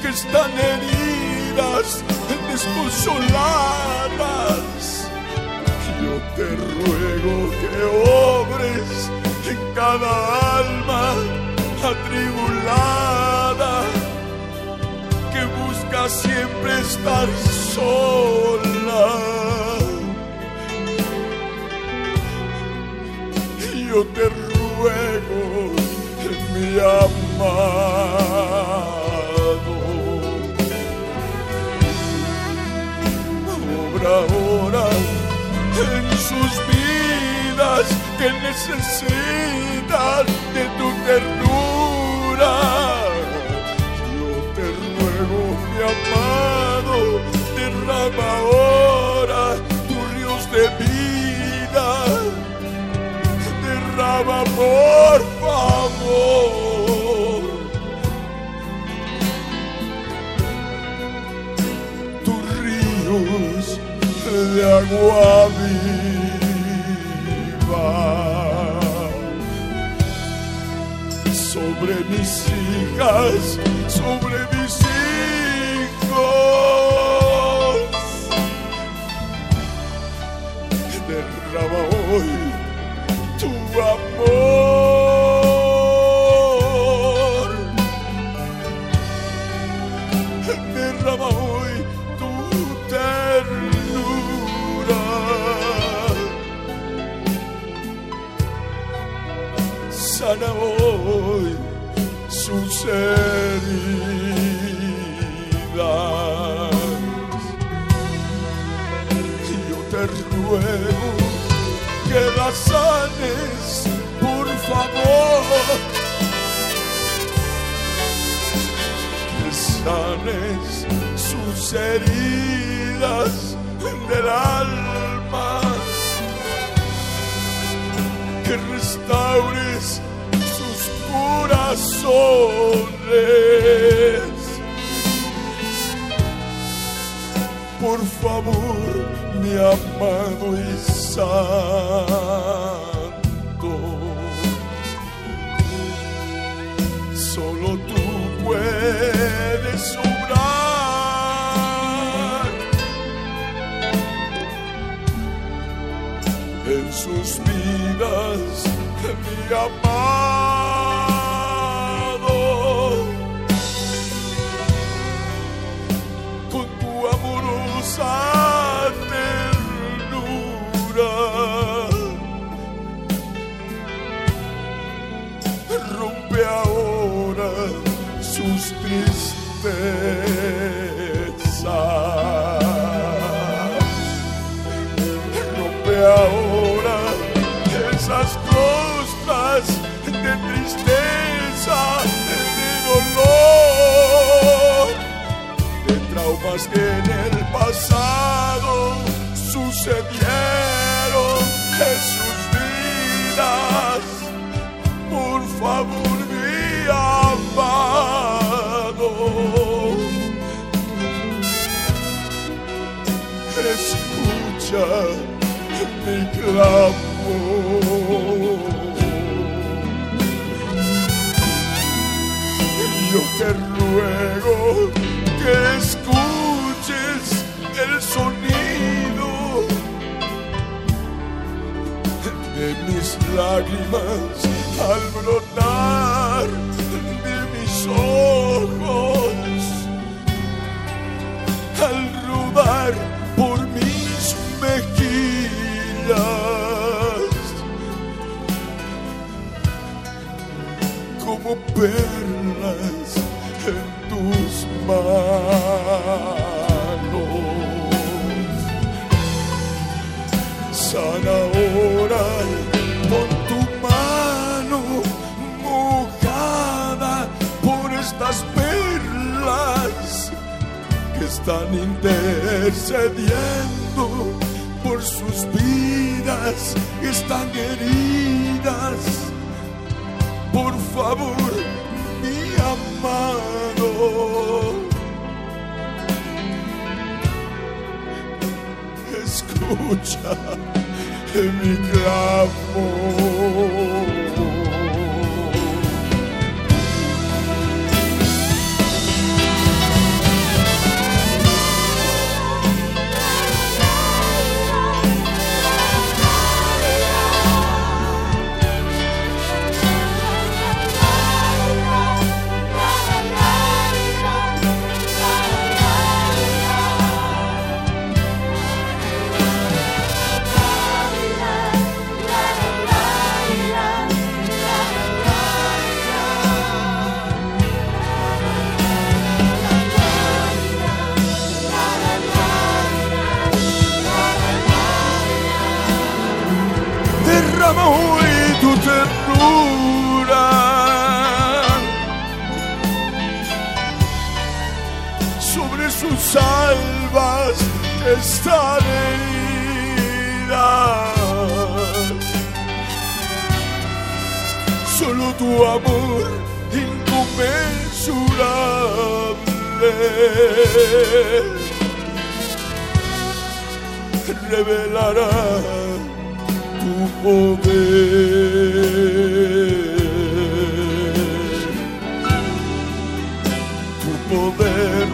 que están heridas, desconsoladas. Yo te ruego que obres en cada alma atribulada que busca siempre estar sola. yo te ruego, mi amado, ahora en sus vidas que necesitan de tu ternura. Yo te ruego, mi amado, derrama ahora tus ríos de vida derrama por favor de agua viva sobre mis hijas, sobre mis hijos. Derrama hoy tu amor. Sus heridas. Y yo te ruego que las sanes, por favor. Que sanes sus heridas del alma. Que restaures Por favor, mi amado y santo. Solo tú puedes obrar en sus vidas, mi amado. Ternura, rompe ahora sus tristezas. Rompe ahora esas costas de tristeza, de dolor, de traumas que pasado sucedieron en sus vidas. Por favor, mi amado, escucha mi clamor. Yo te ruego que lágrimas al brotar de mis ojos, al rodar por mis mejillas. como perlas en tus manos. Sana ahora estas perlas que están intercediendo por sus vidas, están heridas por favor, mi amado. Escucha mi clamor. Ternura sobre sus almas que están heridas. Solo tu amor inconmensurable revelará poder, tu poder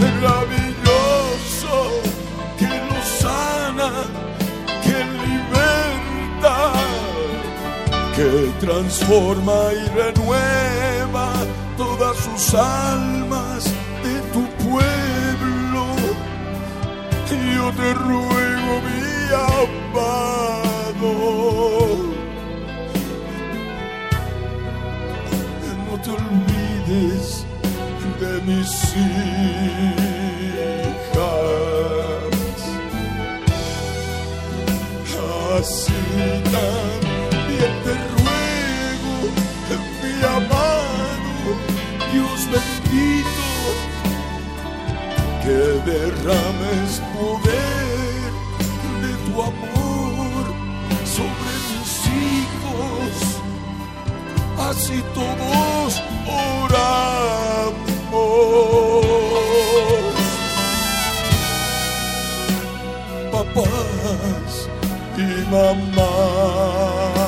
maravilloso que lo sana, que liberta, que transforma y renueva todas sus almas de tu pueblo. Yo te ruego, mi no te olvides de mis hijas. Así también te ruego, mi amado Dios bendito, que derrames sobre mis hijos así todos oramos. Papás y mamás.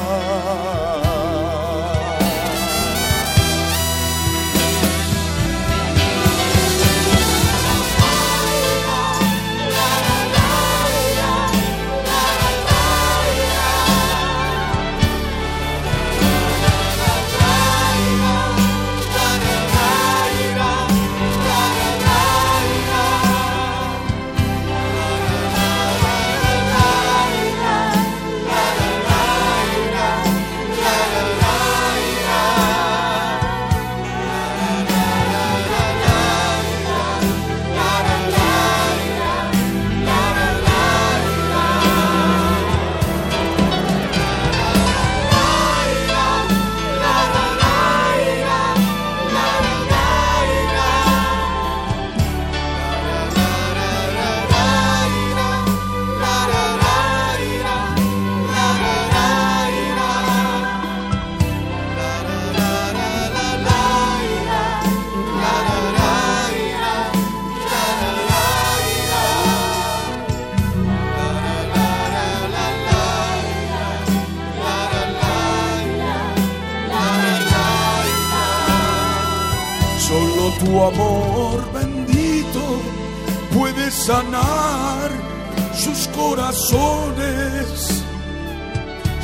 Corazones.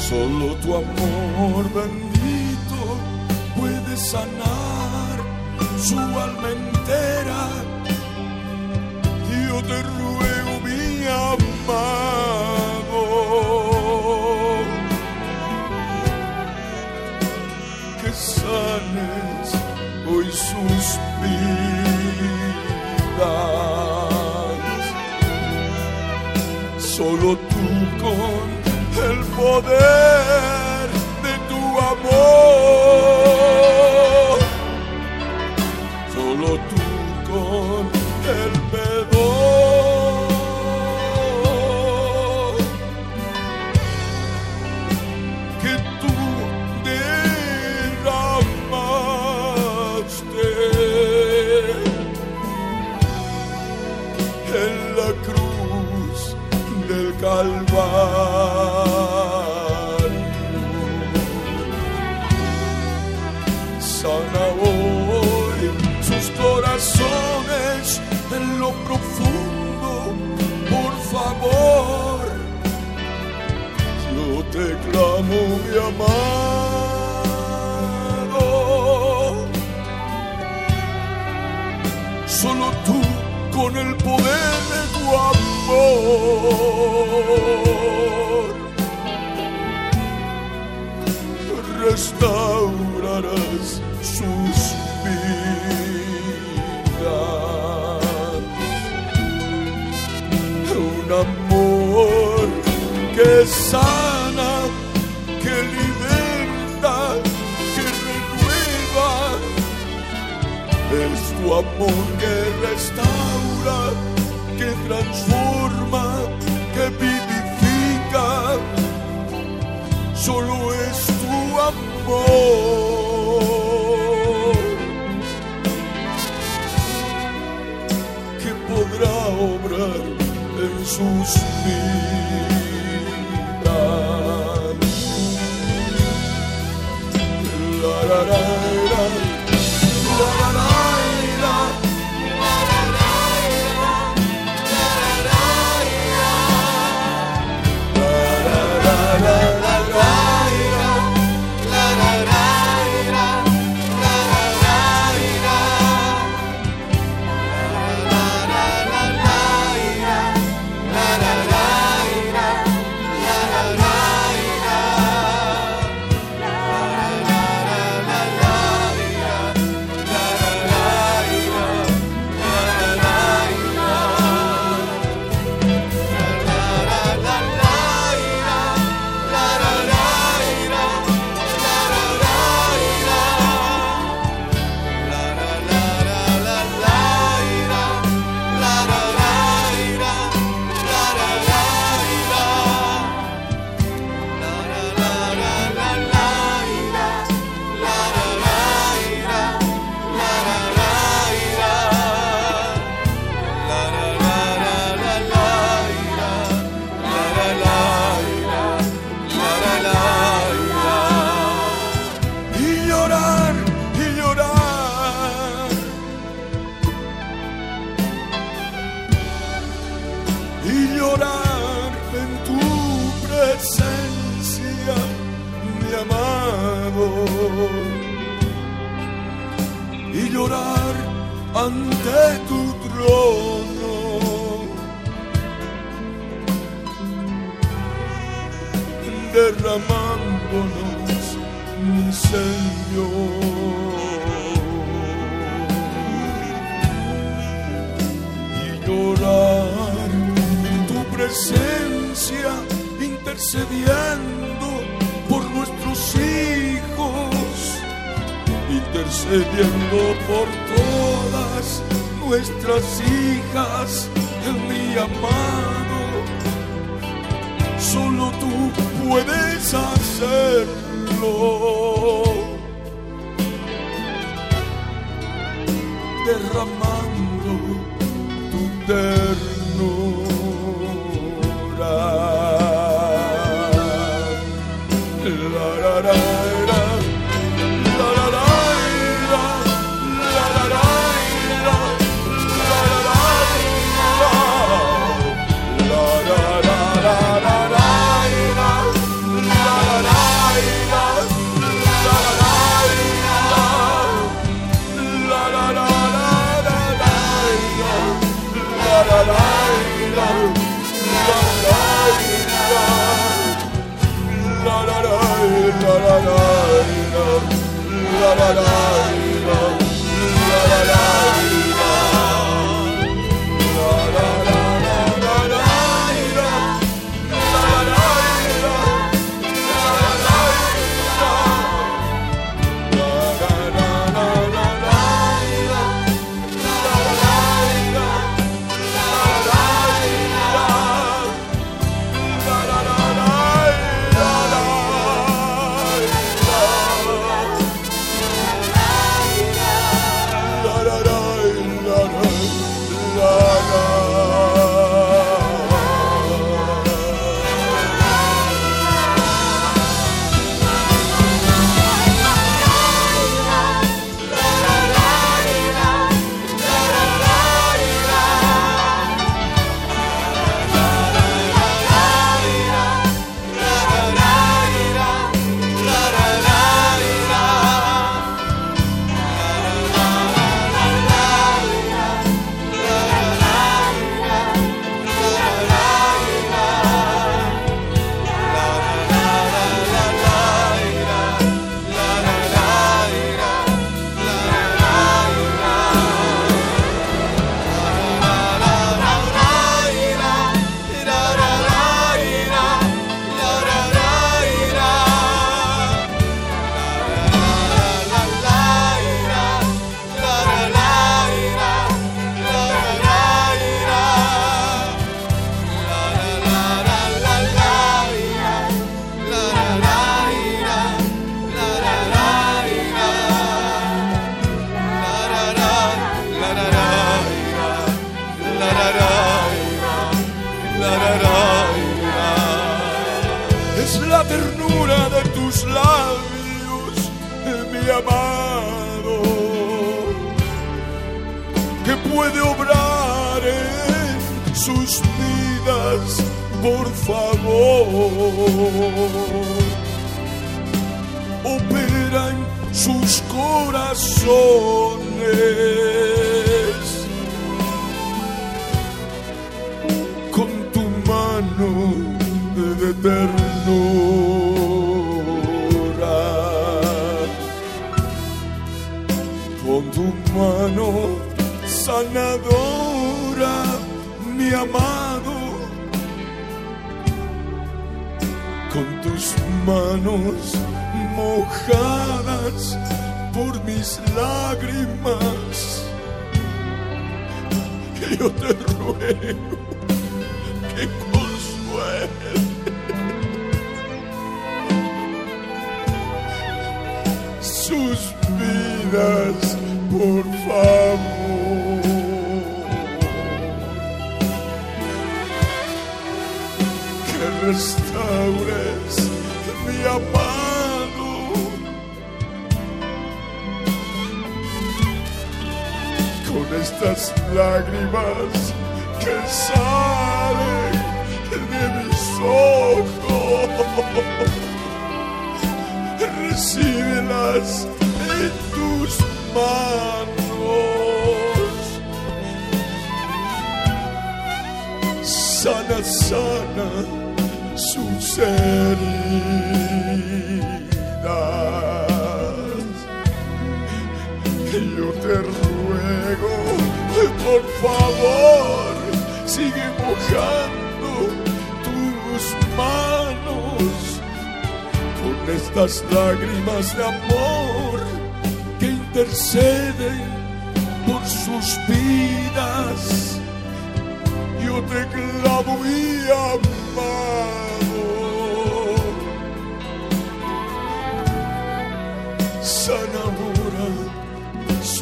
Solo tu amor bendito puede sanar su alma entera. Poder Sana hoy sus corazones en lo profundo, por favor. Yo te clamo, mi amado. Solo tú con el poder de tu amor restaurarás tu amor que restaura, que transforma, que vivifica. Solo es tu amor que podrá obrar en sus vidas. tu trono. Derramándonos, mi Señor. Y llorar en tu presencia, intercediendo por nuestros hijos intercediendo por todas nuestras hijas, mi amado. Solo tú puedes hacerlo. Derramando tu terno. Trabalhar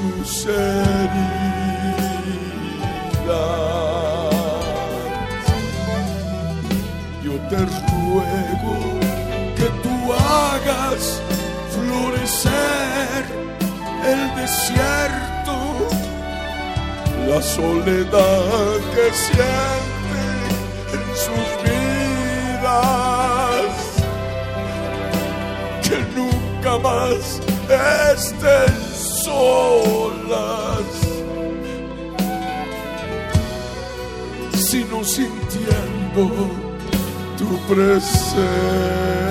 sus heridas. Yo te ruego que tú hagas florecer el desierto, la soledad que siente en sus vidas, que nunca más estén olas, sino sintiendo tu presencia.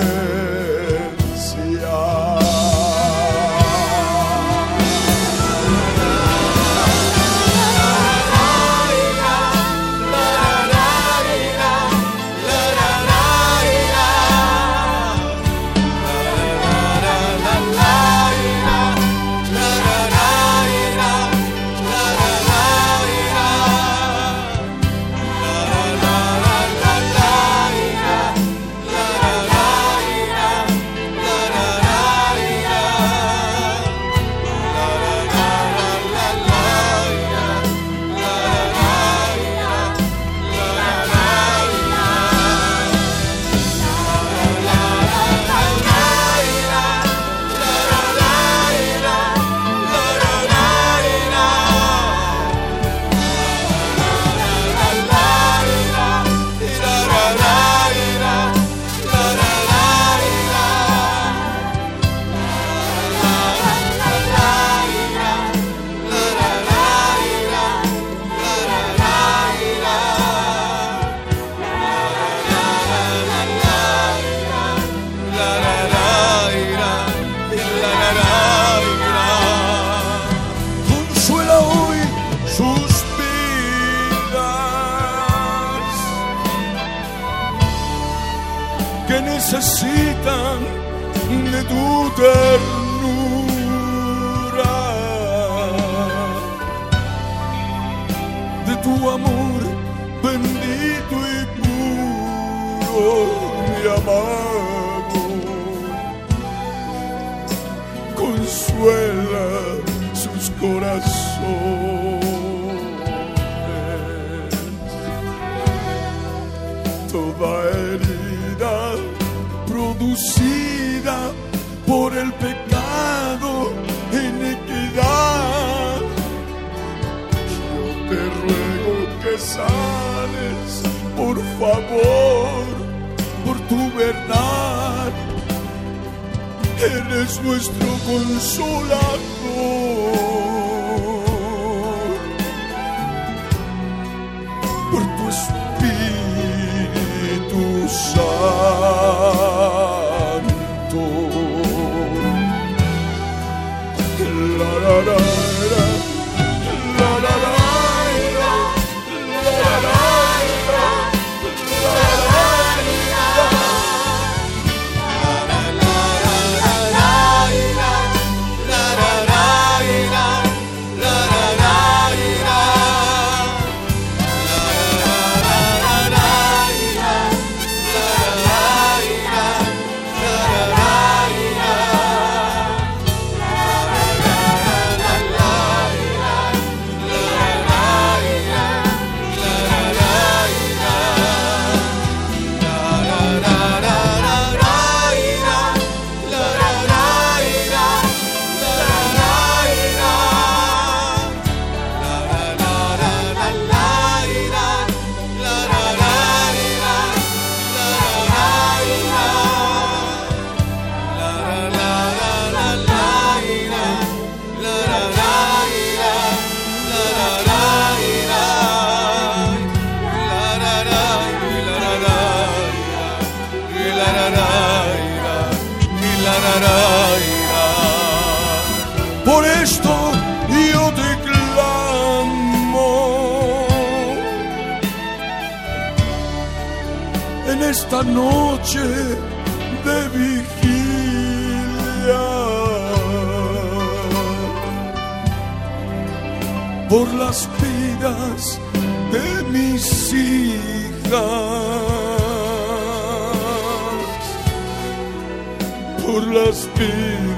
amor, por tu verdad. Eres nuestro consolador.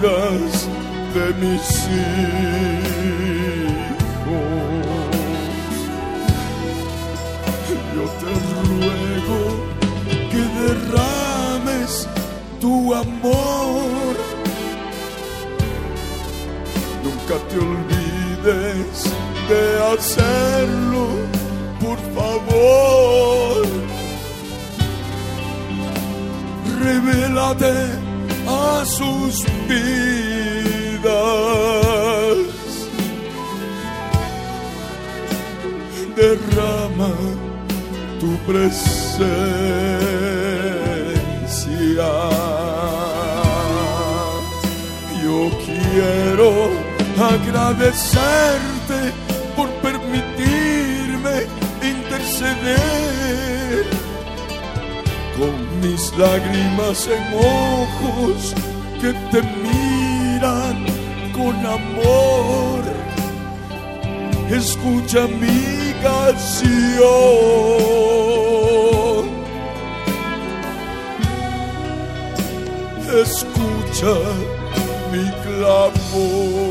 De mis hijos. Yo te ruego que derrames tu amor. Nunca te olvides de hacerlo, por favor. Revélate vidas. Derrama tu presencia. Yo quiero agradecerte por permitirme interceder con mis lágrimas en ojos que te miran con amor. Escucha mi canción. Escucha mi clamor.